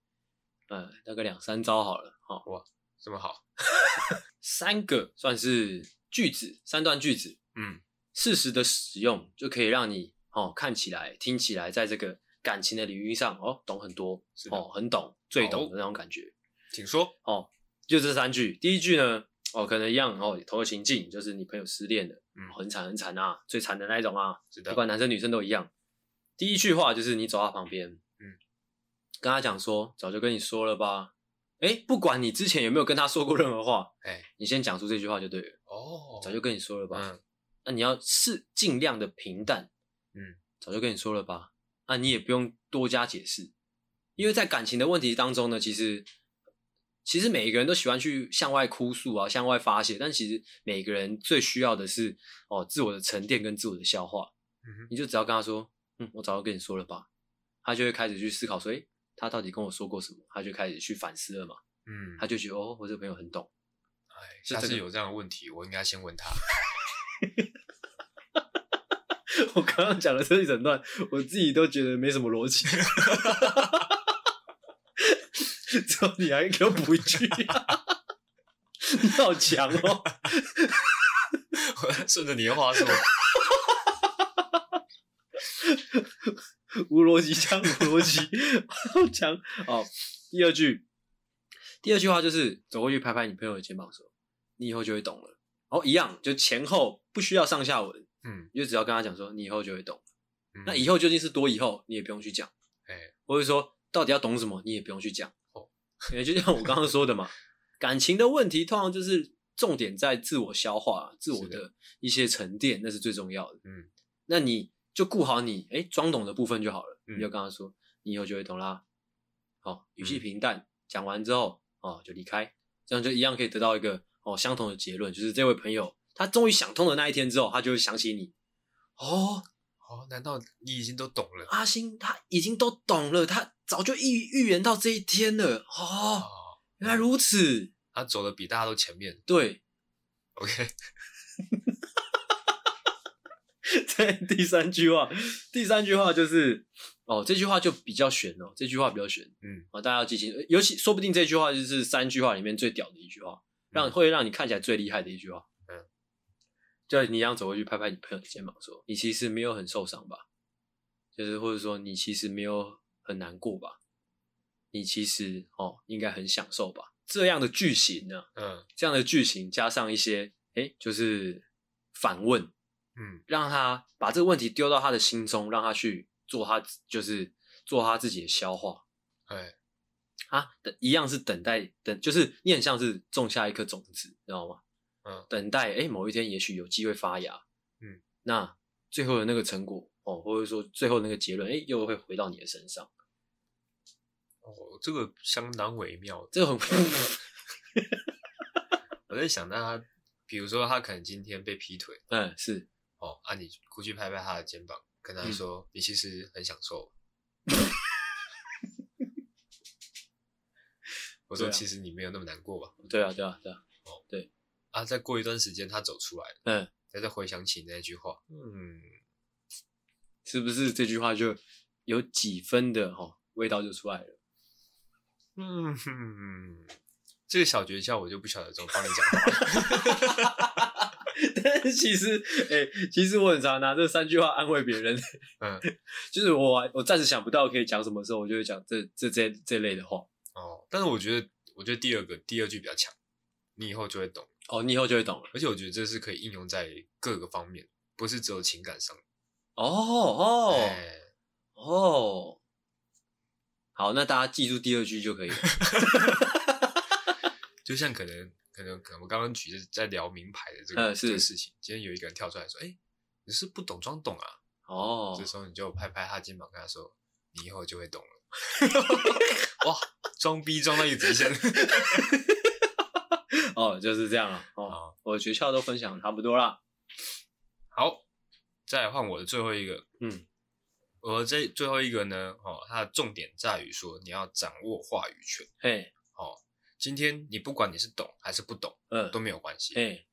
呃，大概两三招好了。好、哦，哇，这么好，三个算是句子，三段句子，嗯。适时的使用就可以让你哦看起来、听起来，在这个感情的领域上哦懂很多，哦很懂、最懂的那种感觉。请说哦，就这三句。第一句呢，哦可能一样哦，投入情境，就是你朋友失恋了，嗯，很惨很惨啊，最惨的那一种啊，是的，不管男生女生都一样。第一句话就是你走到旁边，嗯，跟他讲说，早就跟你说了吧，哎，不管你之前有没有跟他说过任何话，哎，你先讲出这句话就对了。哦，早就跟你说了吧。嗯那你要是尽量的平淡，嗯，早就跟你说了吧。那你也不用多加解释，因为在感情的问题当中呢，其实其实每一个人都喜欢去向外哭诉啊，向外发泄，但其实每个人最需要的是哦自我的沉淀跟自我的消化。嗯哼，你就只要跟他说，嗯，我早就跟你说了吧。他就会开始去思考说，诶，他到底跟我说过什么？他就开始去反思了嘛。嗯，他就觉得哦，我这个朋友很懂。哎，下次有这样的问题，我应该先问他。我刚刚讲的这一整段，我自己都觉得没什么逻辑。之后你还给我补一句，你好强哦！我顺着你的话说，无逻辑加无逻辑，好强哦！第二句，第二句话就是走过去拍拍你朋友的肩膀说：“你以后就会懂了。”哦，一样，就前后不需要上下文。嗯，你就只要跟他讲说，你以后就会懂。嗯、那以后究竟是多以后，你也不用去讲。哎、欸，或者说到底要懂什么，你也不用去讲。哦，也就像我刚刚说的嘛，感情的问题通常就是重点在自我消化、自我的一些沉淀，那是最重要的。嗯，那你就顾好你哎装懂的部分就好了。嗯、你就跟他说，你以后就会懂啦。好，语气平淡，讲、嗯、完之后哦就离开，这样就一样可以得到一个哦相同的结论，就是这位朋友。他终于想通的那一天之后，他就会想起你。哦哦，难道你已经都懂了？阿星他已经都懂了，他早就预预言到这一天了。哦，哦原来如此。他走的比大家都前面。对，OK。在第三句话，第三句话就是哦，这句话就比较悬哦，这句话比较悬。嗯，啊，大家要记清，尤其说不定这句话就是三句话里面最屌的一句话，让、嗯、会让你看起来最厉害的一句话。嗯就你一样走过去拍拍你朋友的肩膀，说：“你其实没有很受伤吧？就是或者说你其实没有很难过吧？你其实哦应该很享受吧？这样的句型呢？嗯，这样的句型加上一些哎，就是反问，嗯，让他把这个问题丢到他的心中，让他去做他就是做他自己的消化。哎，啊，一样是等待等，就是你很像是种下一颗种子，知道吗？”嗯，等待哎，某一天也许有机会发芽，嗯，那最后的那个成果哦，或者说最后那个结论，哎，又会回到你的身上。哦，这个相当微妙，这个很。我在想，那他，比如说他可能今天被劈腿，嗯，是，哦，啊，你过去拍拍他的肩膀，跟他说，嗯、你其实很享受。我说，其实你没有那么难过吧？对啊，对啊，对啊，哦，对。啊！再过一段时间，他走出来了，嗯，再再回想起那句话，嗯，是不是这句话就有几分的哈、哦、味道就出来了？嗯哼，这个小诀窍我就不晓得怎么帮你讲话。但是其实，哎、欸，其实我很常拿这三句话安慰别人。嗯，就是我我暂时想不到可以讲什么时候，我就会讲这这这这类的话。哦，但是我觉得，我觉得第二个第二句比较强，你以后就会懂。哦，你以后就会懂了。而且我觉得这是可以应用在各个方面，不是只有情感上。哦哦、欸、哦，好，那大家记住第二句就可以了。就像可能可能可能我刚刚举的在聊名牌的这个、嗯、这个事情，今天有一个人跳出来说：“哎、欸，你是不懂装懂啊？”哦，这时候你就拍拍他肩膀，跟他说：“你以后就会懂了。”哇，装逼装到一个极限。哦，就是这样了。哦，好我的诀窍都分享差不多了。好，再换我的最后一个。嗯，我这最后一个呢，哦，它的重点在于说你要掌握话语权。嘿，哦，今天你不管你是懂还是不懂，嗯，都没有关系。哎，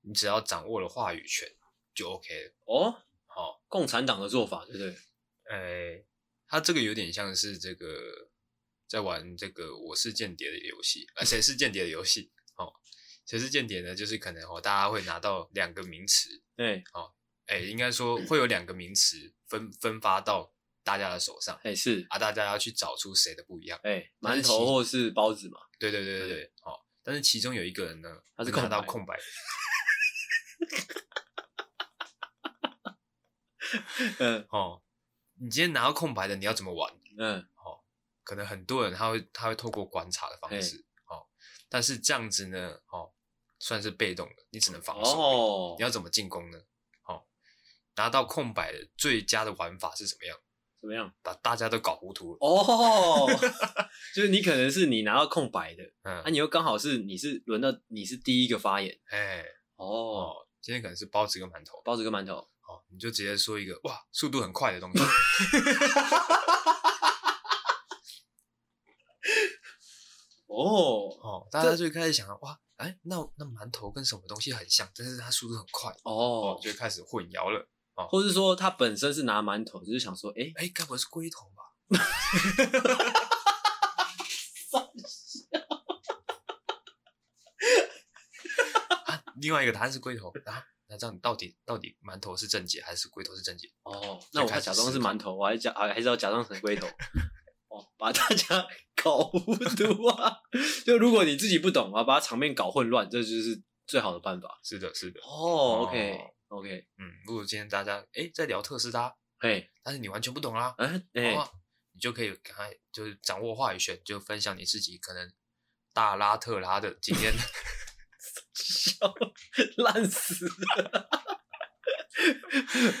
你只要掌握了话语权就 OK 了。哦，好、哦，共产党的做法，对不对？哎，他这个有点像是这个在玩这个我是间谍的游戏，啊，谁是间谍的游戏？哦，谁是间谍呢？就是可能哦，大家会拿到两个名词，对，哦，哎，应该说会有两个名词分分发到大家的手上，哎，是啊，大家要去找出谁的不一样，哎，馒头或是包子嘛，对对对对对，哦，但是其中有一个人呢，他是看到空白，嗯，哦，你今天拿到空白的，你要怎么玩？嗯，哦，可能很多人他会他会透过观察的方式。哦但是这样子呢，哦，算是被动的，你只能防守。哦，你要怎么进攻呢？哦，拿到空白的最佳的玩法是什么样？怎么样？把大家都搞糊涂了哦！就是你可能是你拿到空白的，嗯，那你又刚好是你是轮到你是第一个发言，哎，哦，今天可能是包子跟馒头，包子跟馒头，好，你就直接说一个哇，速度很快的东西，哦哦，大家就开始想了，哇，哎，那那馒头跟什么东西很像？但是它速度很快，哦，就开始混淆了。哦，或是说他本身是拿馒头，只是想说，哎哎，该不会是龟头吧？啊，另外一个答案是龟头啊。那这样到底到底馒头是正解还是龟头是正解？哦，那我还假装是馒头，我还假还还是要假装成龟头，哦，把大家搞糊涂啊！就如果你自己不懂啊，把场面搞混乱，这就是最好的办法。是的，是的。哦，OK OK，嗯，如果今天大家哎在聊特斯拉，嘿，但是你完全不懂啦，哎哎，你就可以赶快就是掌握话语权，就分享你自己可能大拉特拉的经验。笑 烂死了！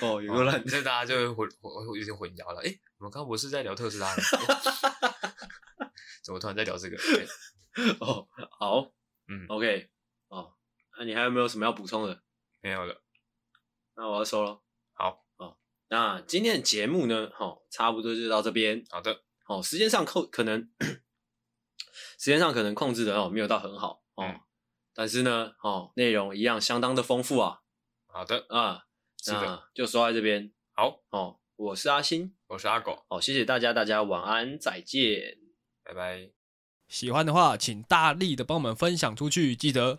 哦，有个烂，这大家就会混混有点混淆了。哎，我们刚刚不是在聊特斯拉吗？怎么突然在聊这个？哦，好，嗯，OK，哦，那你还有没有什么要补充的？没有了，那我要收了。好，哦，那今天的节目呢？哦，差不多就到这边。好的，哦，时间上控可能时间上可能控制的哦，没有到很好哦。但是呢，哦，内容一样相当的丰富啊。好的啊，是的，就说在这边。好哦，我是阿星，我是阿狗。好，谢谢大家，大家晚安，再见，拜拜。喜欢的话，请大力的帮我们分享出去。记得